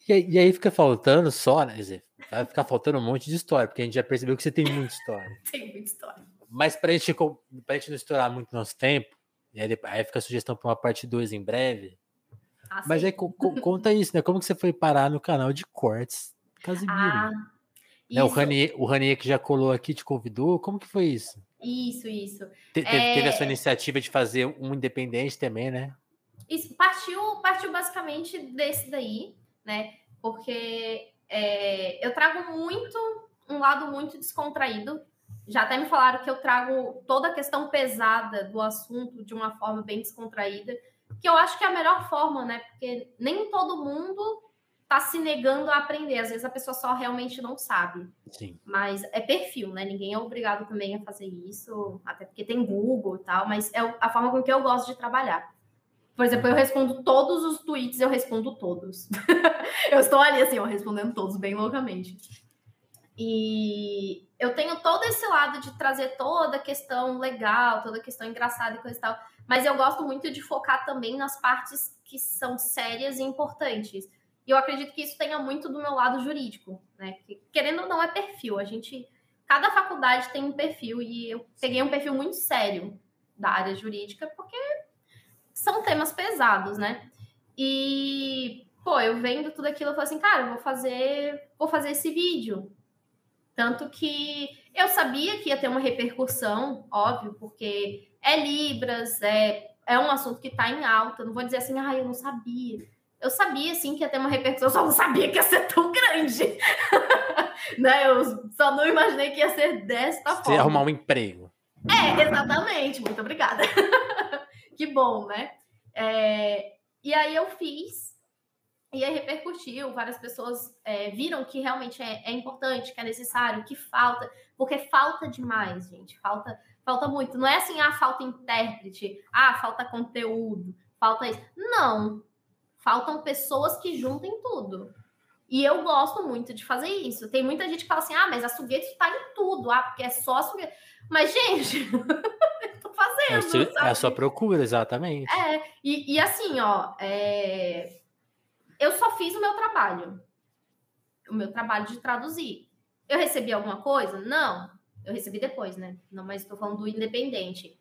E aí, e aí, fica faltando só, né? Dizer, vai ficar faltando um monte de história, porque a gente já percebeu que você tem muita história. tem muita história. Mas pra gente, pra gente não estourar muito nosso tempo, e aí, aí fica a sugestão para uma parte 2 em breve. Ah, Mas aí conta isso, né? Como que você foi parar no canal de cortes Casimiro? Ah, né, o Ranier, o Ranier que já colou aqui te convidou, como que foi isso? Isso, isso. Te, é... Teve a sua iniciativa de fazer um independente também, né? Isso partiu, partiu basicamente desse daí, né? Porque é, eu trago muito um lado muito descontraído. Já até me falaram que eu trago toda a questão pesada do assunto de uma forma bem descontraída, que eu acho que é a melhor forma, né? Porque nem todo mundo tá se negando a aprender. Às vezes a pessoa só realmente não sabe. Sim. Mas é perfil, né? Ninguém é obrigado também a fazer isso, até porque tem Google e tal, mas é a forma com que eu gosto de trabalhar. Por exemplo, eu respondo todos os tweets, eu respondo todos. eu estou ali assim, ó, respondendo todos bem loucamente. E eu tenho todo esse lado de trazer toda a questão legal, toda a questão engraçada e coisa e tal, mas eu gosto muito de focar também nas partes que são sérias e importantes. E eu acredito que isso tenha muito do meu lado jurídico, né? Que, querendo ou não, é perfil. A gente. Cada faculdade tem um perfil, e eu peguei um perfil muito sério da área jurídica, porque são temas pesados, né? E, pô, eu vendo tudo aquilo, eu falei assim, cara, vou fazer, vou fazer esse vídeo. Tanto que eu sabia que ia ter uma repercussão, óbvio, porque é Libras, é, é um assunto que está em alta. Não vou dizer assim, ah, eu não sabia eu sabia, assim, que ia ter uma repercussão, só não sabia que ia ser tão grande. né? Eu só não imaginei que ia ser desta Você forma. Você arrumar um emprego. É, exatamente. Muito obrigada. que bom, né? É... E aí eu fiz, e aí repercutiu, várias pessoas é, viram que realmente é, é, importante, que é necessário, que falta, porque falta demais, gente, falta, falta muito. Não é assim, ah, falta intérprete, ah, falta conteúdo, falta isso. Não, Faltam pessoas que juntem tudo. E eu gosto muito de fazer isso. Tem muita gente que fala assim: ah, mas a Sugueto está em tudo. Ah, porque é só a Sugueto. Mas, gente, eu tô fazendo. É, é a sua procura, exatamente. É, e, e assim, ó, é... eu só fiz o meu trabalho. O meu trabalho de traduzir. Eu recebi alguma coisa? Não. Eu recebi depois, né? Não, mas estou falando do independente.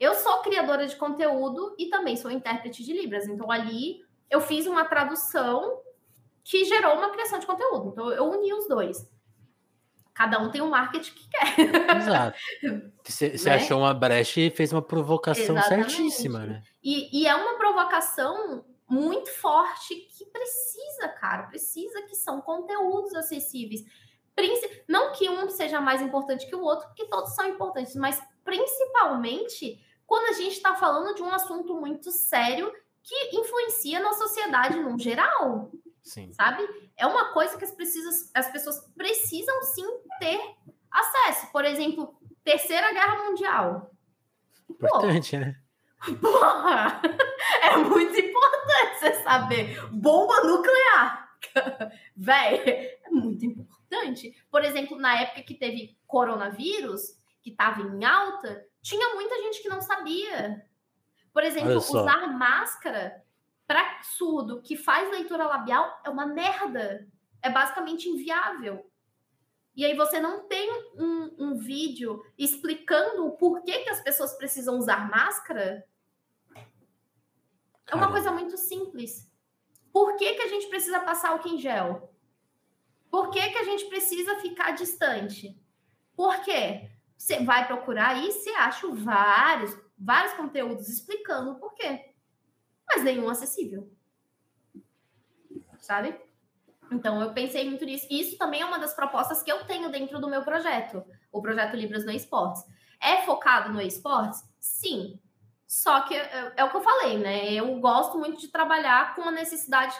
Eu sou criadora de conteúdo e também sou intérprete de Libras. Então, ali eu fiz uma tradução que gerou uma criação de conteúdo. Então, eu uni os dois. Cada um tem um marketing que quer. Exato. Você né? achou uma brecha e fez uma provocação Exatamente. certíssima, né? E, e é uma provocação muito forte que precisa, cara, precisa que são conteúdos acessíveis. Não que um seja mais importante que o outro, porque todos são importantes, mas principalmente quando a gente está falando de um assunto muito sério que influencia na sociedade no geral. Sim. Sabe? É uma coisa que as, precisas, as pessoas precisam sim ter acesso. Por exemplo, Terceira Guerra Mundial. Importante, Pô, né? Porra! É muito importante você saber. Bomba nuclear. Véi, é muito importante. Por exemplo, na época que teve coronavírus, que estava em alta, tinha muita gente que não sabia. Por exemplo, usar máscara para surdo que faz leitura labial é uma merda. É basicamente inviável. E aí você não tem um, um vídeo explicando o porquê que as pessoas precisam usar máscara. É uma coisa muito simples. Por que, que a gente precisa passar o em gel? Por que, que a gente precisa ficar distante? Por quê? Você vai procurar aí, você acha vários, vários conteúdos explicando o porquê. Mas nenhum acessível. Sabe? Então, eu pensei muito nisso. E isso também é uma das propostas que eu tenho dentro do meu projeto, o projeto Libras no Esportes. É focado no esportes? Sim. Só que é, é, o que eu falei, né? Eu gosto muito de trabalhar com a necessidade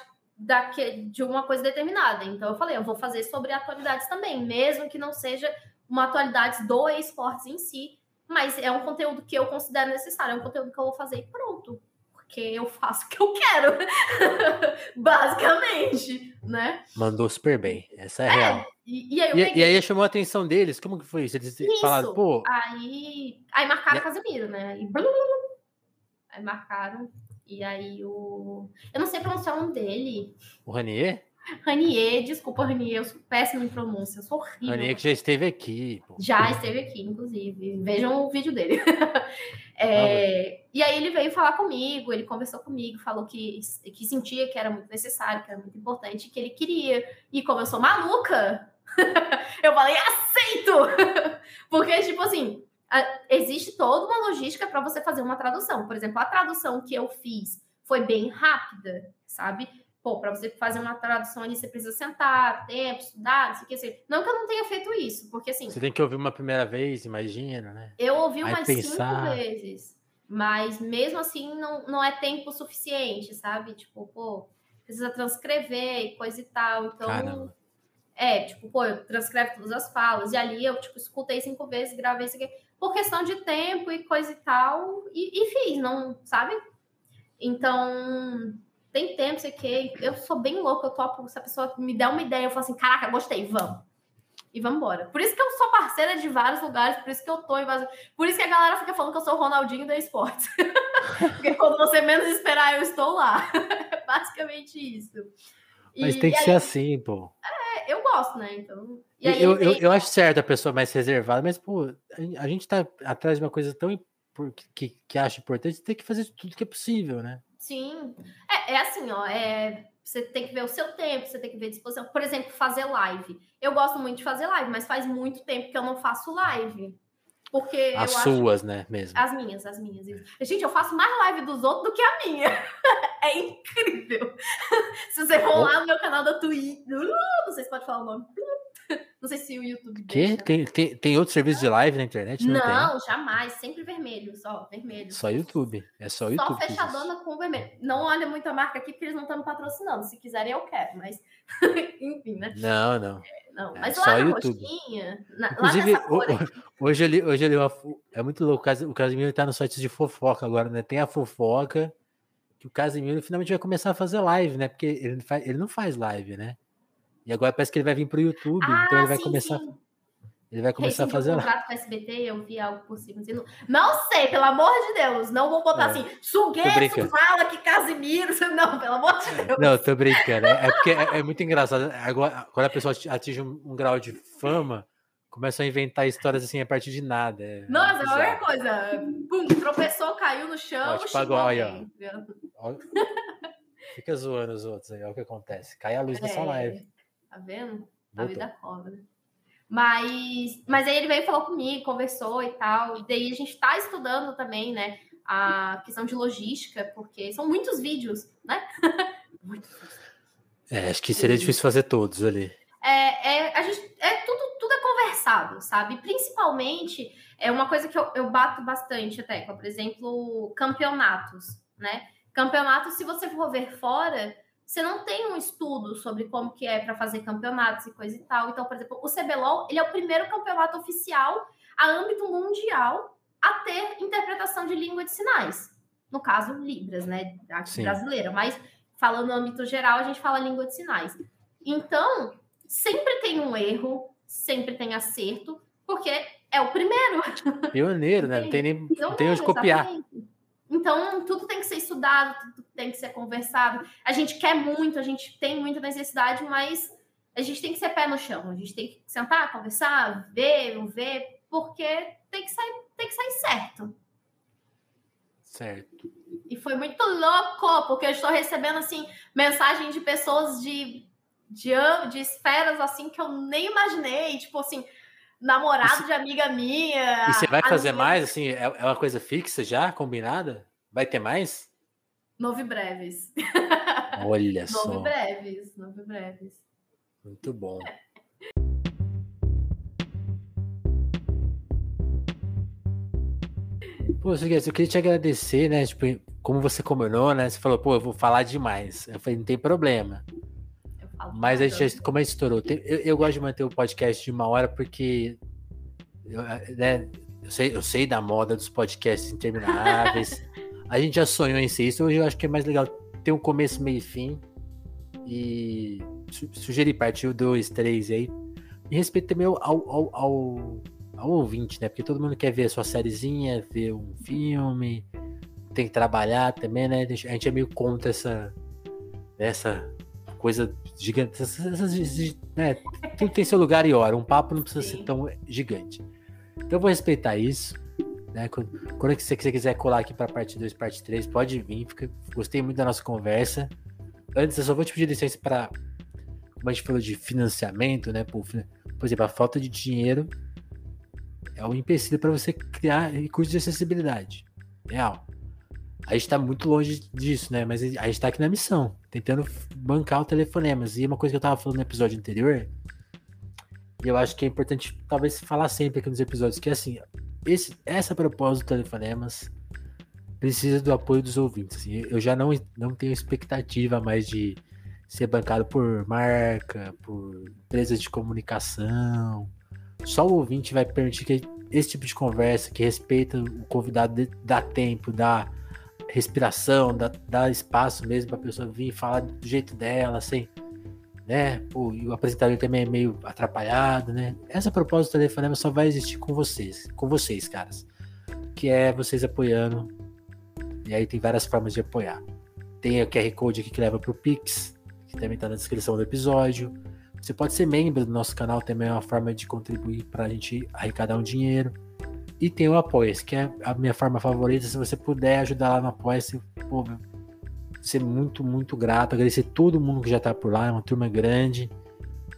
de uma coisa determinada. Então, eu falei, eu vou fazer sobre atualidades também, mesmo que não seja uma atualidade do esportes em si, mas é um conteúdo que eu considero necessário, é um conteúdo que eu vou fazer e pronto porque eu faço o que eu quero, basicamente, né? Mandou super bem, essa é, é real. E, e, aí e, e, aí chamou a atenção deles, como que foi isso? Eles isso. falaram, pô... Aí, aí marcaram o Casemiro, né? E aí marcaram, e aí o... Eu não sei pronunciar o nome dele. O Ranier? Ranier, desculpa, Ranier, eu sou péssimo em pronúncia, eu sou horrível. Ranier que já esteve aqui. Pô. Já esteve aqui, inclusive. Vejam o vídeo dele. é, ah, e aí ele veio falar comigo, ele conversou comigo, falou que, que sentia que era muito necessário, que era muito importante, que ele queria. E como eu sou maluca, eu falei, aceito! Porque, tipo assim, existe toda uma logística para você fazer uma tradução. Por exemplo, a tradução que eu fiz foi bem rápida, sabe? Pô, para você fazer uma tradução ali, você precisa sentar, tempo, estudar, não sei o que. Assim. Não que eu não tenha feito isso, porque assim. Você tem que ouvir uma primeira vez, imagina, né? Eu ouvi umas pensar... cinco vezes. Mas mesmo assim, não, não é tempo suficiente, sabe? Tipo, pô, precisa transcrever e coisa e tal. Então. Caramba. É, tipo, pô, eu transcrevo todas as falas. E ali eu, tipo, escutei cinco vezes, gravei isso aqui. Por questão de tempo e coisa e tal. E, e fiz, não, sabe? Então, tem tempo, sei que. Eu sou bem louca, eu topo. Se a pessoa me der uma ideia, eu falo assim: caraca, gostei, vamos. E vamos embora. Por isso que eu sou parceira de vários lugares, por isso que eu tô em vários... Por isso que a galera fica falando que eu sou o Ronaldinho da esportes. Porque quando você menos esperar, eu estou lá. É basicamente isso. Mas e, tem que ser assim, pô. É, eu gosto, né? Então. Aí, eu, eu, eu, acho certo a pessoa mais reservada, mas, pô, a gente tá atrás de uma coisa tão que, que acha importante, tem que fazer tudo que é possível, né? Sim. É, é assim, ó, é, você tem que ver o seu tempo, você tem que ver a disposição. Por exemplo, fazer live. Eu gosto muito de fazer live, mas faz muito tempo que eu não faço live. Porque as suas, acho... né, mesmo. As minhas, as minhas. Gente, eu faço mais live dos outros do que a minha. é incrível. Se você for lá no meu canal da Twitch, não sei se pode falar o nome. Não sei se o YouTube deixa. Tem, tem, tem outro serviço de live na internet? Não, não jamais. Sempre vermelho, só vermelho. Só YouTube. É só YouTube. Só fechadona com vermelho. Não olha muito a marca aqui porque eles não estão me patrocinando. Se quiserem, eu quero, mas enfim, né? Não, não. É, não. É, mas lá só na YouTube. Roxinha, na, Inclusive, hoje ali, hoje ali é muito louco. O Casimiro tá no site de fofoca agora, né? Tem a fofoca que o Casimiro finalmente vai começar a fazer live, né? Porque ele, faz, ele não faz live, né? E agora parece que ele vai vir para o YouTube, ah, então ele vai sim, começar. Sim. Ele vai começar a fazer um contrato com a SBT, eu vi algo por cima. Não, não sei, pelo amor de Deus, não vou botar é. assim, Sugueto fala que Casimiro. Não, pelo amor de Deus. Não, tô brincando. É, é porque é, é, muito engraçado. Agora, quando a pessoa atinge um, um, grau de fama, começa a inventar histórias assim a partir de nada. É, Nossa, é a mesma coisa. Pum, tropeçou, caiu no chão. Ó, agora, aí, ó. Fica zoando os outros aí, olha o que acontece. Cai a luz dessa é. live. Tá vendo? A vida cobra. Mas, mas aí ele veio falou comigo, conversou e tal. E daí a gente está estudando também, né? A questão de logística, porque são muitos vídeos, né? muitos É, acho que seria difícil fazer todos ali. É, é, a gente, é tudo, tudo é conversado, sabe? Principalmente, é uma coisa que eu, eu bato bastante até, por exemplo, campeonatos, né? Campeonatos, se você for ver fora, você não tem um estudo sobre como que é para fazer campeonatos e coisa e tal. Então, por exemplo, o CBLOL, ele é o primeiro campeonato oficial a âmbito mundial a ter interpretação de língua de sinais. No caso, Libras, né? Arte Sim. brasileira. Mas, falando no âmbito geral, a gente fala língua de sinais. Então, sempre tem um erro, sempre tem acerto, porque é o primeiro. Pioneiro, né? Não tem nem não tem onde copiar. Então, tudo tem que ser estudado, tudo tem que ser conversado. A gente quer muito, a gente tem muita necessidade, mas a gente tem que ser pé no chão. A gente tem que sentar, conversar, ver, ver, porque tem que sair, tem que sair certo. Certo. E foi muito louco, porque eu estou recebendo, assim, mensagem de pessoas de, de, de esferas, assim, que eu nem imaginei. Tipo, assim, namorado de amiga minha. E você vai fazer mais, assim? É, é uma coisa fixa já, combinada? Vai ter mais? Novo breves. Olha só. Novo breves, novo breves. Muito bom. Pô, eu queria te agradecer, né? Tipo, como você combinou, né? Você falou, pô, eu vou falar demais. Eu falei, não tem problema. Mas a gente, como a gente estourou, eu, eu, gosto de manter o podcast de uma hora porque né, eu, sei, eu sei da moda dos podcasts intermináveis. a gente já sonhou em ser isso. Hoje eu acho que é mais legal ter um começo, meio e fim. E su sugerir partir dois, três aí. E respeito também ao, ao, ao ao ouvinte, né? Porque todo mundo quer ver a sua sériezinha, ver um filme, tem que trabalhar também, né? A gente é meio contra essa, essa coisa gigante. Essas, né? Tudo tem seu lugar e hora. Um papo não precisa Sim. ser tão gigante. Então eu vou respeitar isso. Né? Quando, quando você quiser colar aqui para parte 2, parte 3, pode vir. Fica, gostei muito da nossa conversa. Antes, eu só vou te pedir licença para. Como a gente falou de financiamento, né? Por, por exemplo, a falta de dinheiro é um empecilho para você criar recursos de acessibilidade. Real. A gente está muito longe disso, né? Mas a gente está aqui na missão, tentando bancar o telefonemas. E uma coisa que eu estava falando no episódio anterior, e eu acho que é importante talvez falar sempre aqui nos episódios, que é assim, esse, essa proposta do telefonemas precisa do apoio dos ouvintes. Assim, eu já não, não tenho expectativa mais de ser bancado por marca, por empresas de comunicação, só o ouvinte vai permitir que esse tipo de conversa, que respeita o convidado, dá tempo, dá respiração, dá, dá espaço mesmo para a pessoa vir falar do jeito dela, sem. Né? Pô, e o apresentador também é meio atrapalhado, né? Essa proposta do telefonema só vai existir com vocês, com vocês, caras. Que é vocês apoiando. E aí tem várias formas de apoiar. Tem o QR Code aqui que leva pro Pix, que também está na descrição do episódio. Você pode ser membro do nosso canal, também é uma forma de contribuir para a gente arrecadar um dinheiro. E tem o apoia que é a minha forma favorita. Se você puder ajudar lá no Apoia-se, ser muito, muito grato. Agradecer todo mundo que já está por lá, é uma turma grande.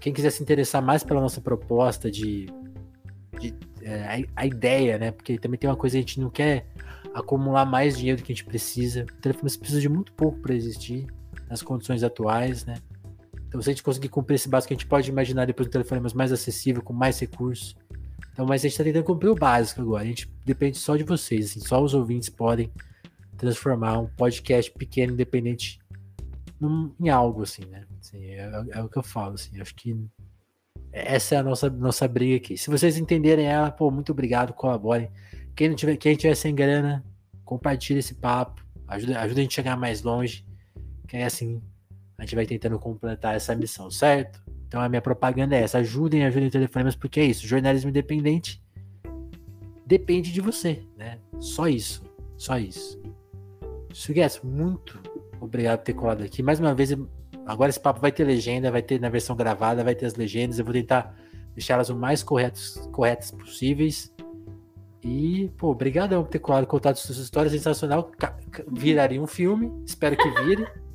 Quem quiser se interessar mais pela nossa proposta de. de é, a, a, ideia, né? Porque também tem uma coisa, a gente não quer acumular mais dinheiro do que a gente precisa. O telefone precisa de muito pouco para existir nas condições atuais, né? Então, se a gente conseguir cumprir esse básico, a gente pode imaginar depois um telefone mais acessível, com mais recursos. Então, mas a gente está tentando cumprir o básico agora. A gente depende só de vocês. Assim, só os ouvintes podem transformar um podcast pequeno, independente, num, em algo, assim, né? Assim, é, é, o que eu falo, assim. Acho que essa é a nossa, nossa briga aqui. Se vocês entenderem ela, pô, muito obrigado, colaborem. Quem não tiver, quem tiver sem grana, compartilha esse papo. Ajuda, ajuda a gente a chegar mais longe. Que é assim, a gente vai tentando completar essa missão, certo? Então a minha propaganda é essa: ajudem, ajudem telefonemas, porque é isso. Jornalismo independente depende de você, né? Só isso, só isso. Suguesso, muito obrigado por ter colado aqui. Mais uma vez, agora esse papo vai ter legenda, vai ter na versão gravada, vai ter as legendas. Eu vou tentar deixá-las o mais corretas, corretas possíveis. E, pô, obrigadão por ter colado, contado suas histórias sensacional. Viraria um filme, espero que vire.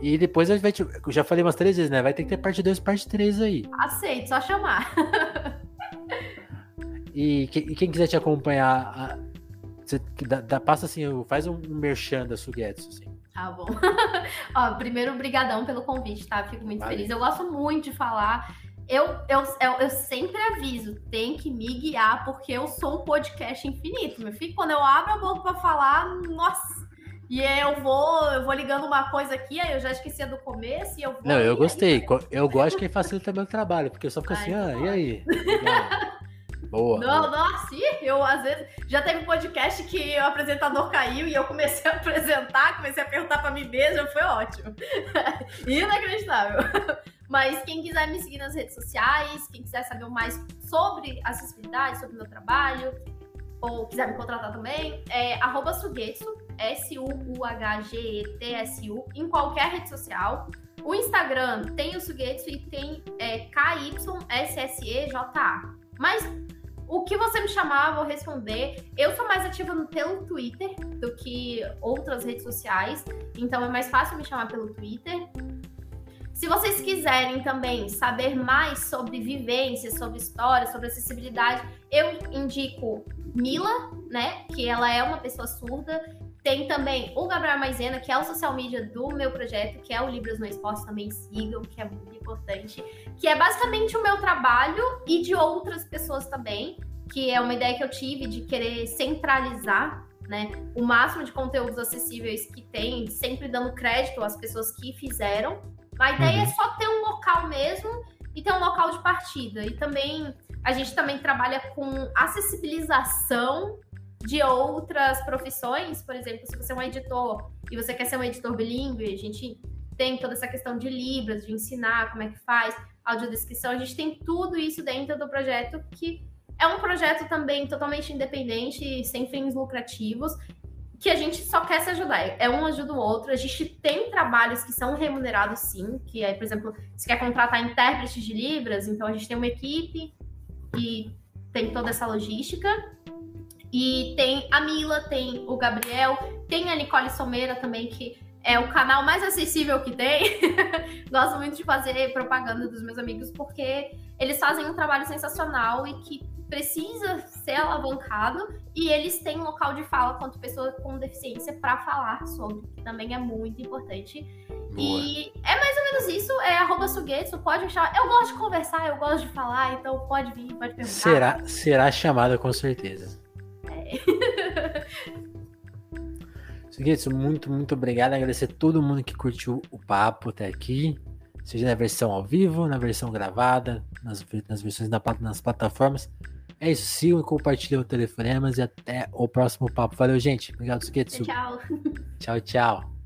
E depois a gente vai. Te, eu já falei umas três vezes, né? Vai ter que ter parte 2 parte 3 aí. Aceito, só chamar. e, e, quem quiser te acompanhar, você, dá, dá, passa assim, faz um merchan da Sugetsu, assim. Tá bom. Ó, primeiro, brigadão pelo convite, tá? Fico muito vale. feliz. Eu gosto muito de falar. Eu, eu, eu, eu, sempre aviso, tem que me guiar, porque eu sou um podcast infinito, meu filho. Quando eu abro a boca pra falar, nossa, e eu vou, eu vou ligando uma coisa aqui, aí eu já esquecia do começo e eu vou. Não, eu gostei. Aí... Eu gosto que facilita meu trabalho, porque eu só fico assim, ah, e aí? Boa. Não, assim, eu às vezes. Já teve um podcast que o apresentador caiu e eu comecei a apresentar, comecei a perguntar pra mim mesma, foi ótimo. Inacreditável. Mas quem quiser me seguir nas redes sociais, quem quiser saber mais sobre acessibilidade, sobre o meu trabalho, ou quiser me contratar também, é arroba Sugetsu, S-U-U-H-G-E-T-S-U, em qualquer rede social. O Instagram tem o Sugetsu e tem é, K-Y-S-S-E-J-A. Mas o que você me chamar, vou responder. Eu sou mais ativa pelo Twitter do que outras redes sociais, então é mais fácil me chamar pelo Twitter. Se vocês quiserem também saber mais sobre vivência, sobre história, sobre acessibilidade, eu indico Mila, né? Que ela é uma pessoa surda. Tem também o Gabriel Maisena, que é o social media do meu projeto, que é o Libras no Esporte, também sigam, que é muito importante. Que é basicamente o meu trabalho e de outras pessoas também, que é uma ideia que eu tive de querer centralizar né, o máximo de conteúdos acessíveis que tem, sempre dando crédito às pessoas que fizeram a ideia é uhum. é só ter um local mesmo e ter um local de partida. E também a gente também trabalha com acessibilização de outras profissões, por exemplo, se você é um editor e você quer ser um editor bilíngue, a gente tem toda essa questão de libras, de ensinar como é que faz, audiodescrição, a gente tem tudo isso dentro do projeto que é um projeto também totalmente independente, sem fins lucrativos, que a gente só quer se ajudar. É um ajuda o outro. A gente tem trabalhos que são remunerados, sim. Que é, por exemplo, se quer contratar intérpretes de Libras, então a gente tem uma equipe e tem toda essa logística. E tem a Mila, tem o Gabriel, tem a Nicole Someira também, que é o canal mais acessível que tem. Gosto muito de fazer propaganda dos meus amigos, porque eles fazem um trabalho sensacional e que precisa ser alavancado e eles têm local de fala quanto pessoa com deficiência para falar sobre, que também é muito importante. Boa. E é mais ou menos isso, é arroba Sugetsu, pode achar. Eu gosto de conversar, eu gosto de falar, então pode vir, pode perguntar. Será, será chamada com certeza. Sugetsu, muito, muito obrigado. Agradecer a todo mundo que curtiu o papo até aqui seja na versão ao vivo, na versão gravada, nas, nas versões da, nas plataformas. É isso, sigam e compartilhem o Telefonemas e até o próximo papo. Valeu, gente. Obrigado, Suketsu. Tchau. Tchau, tchau.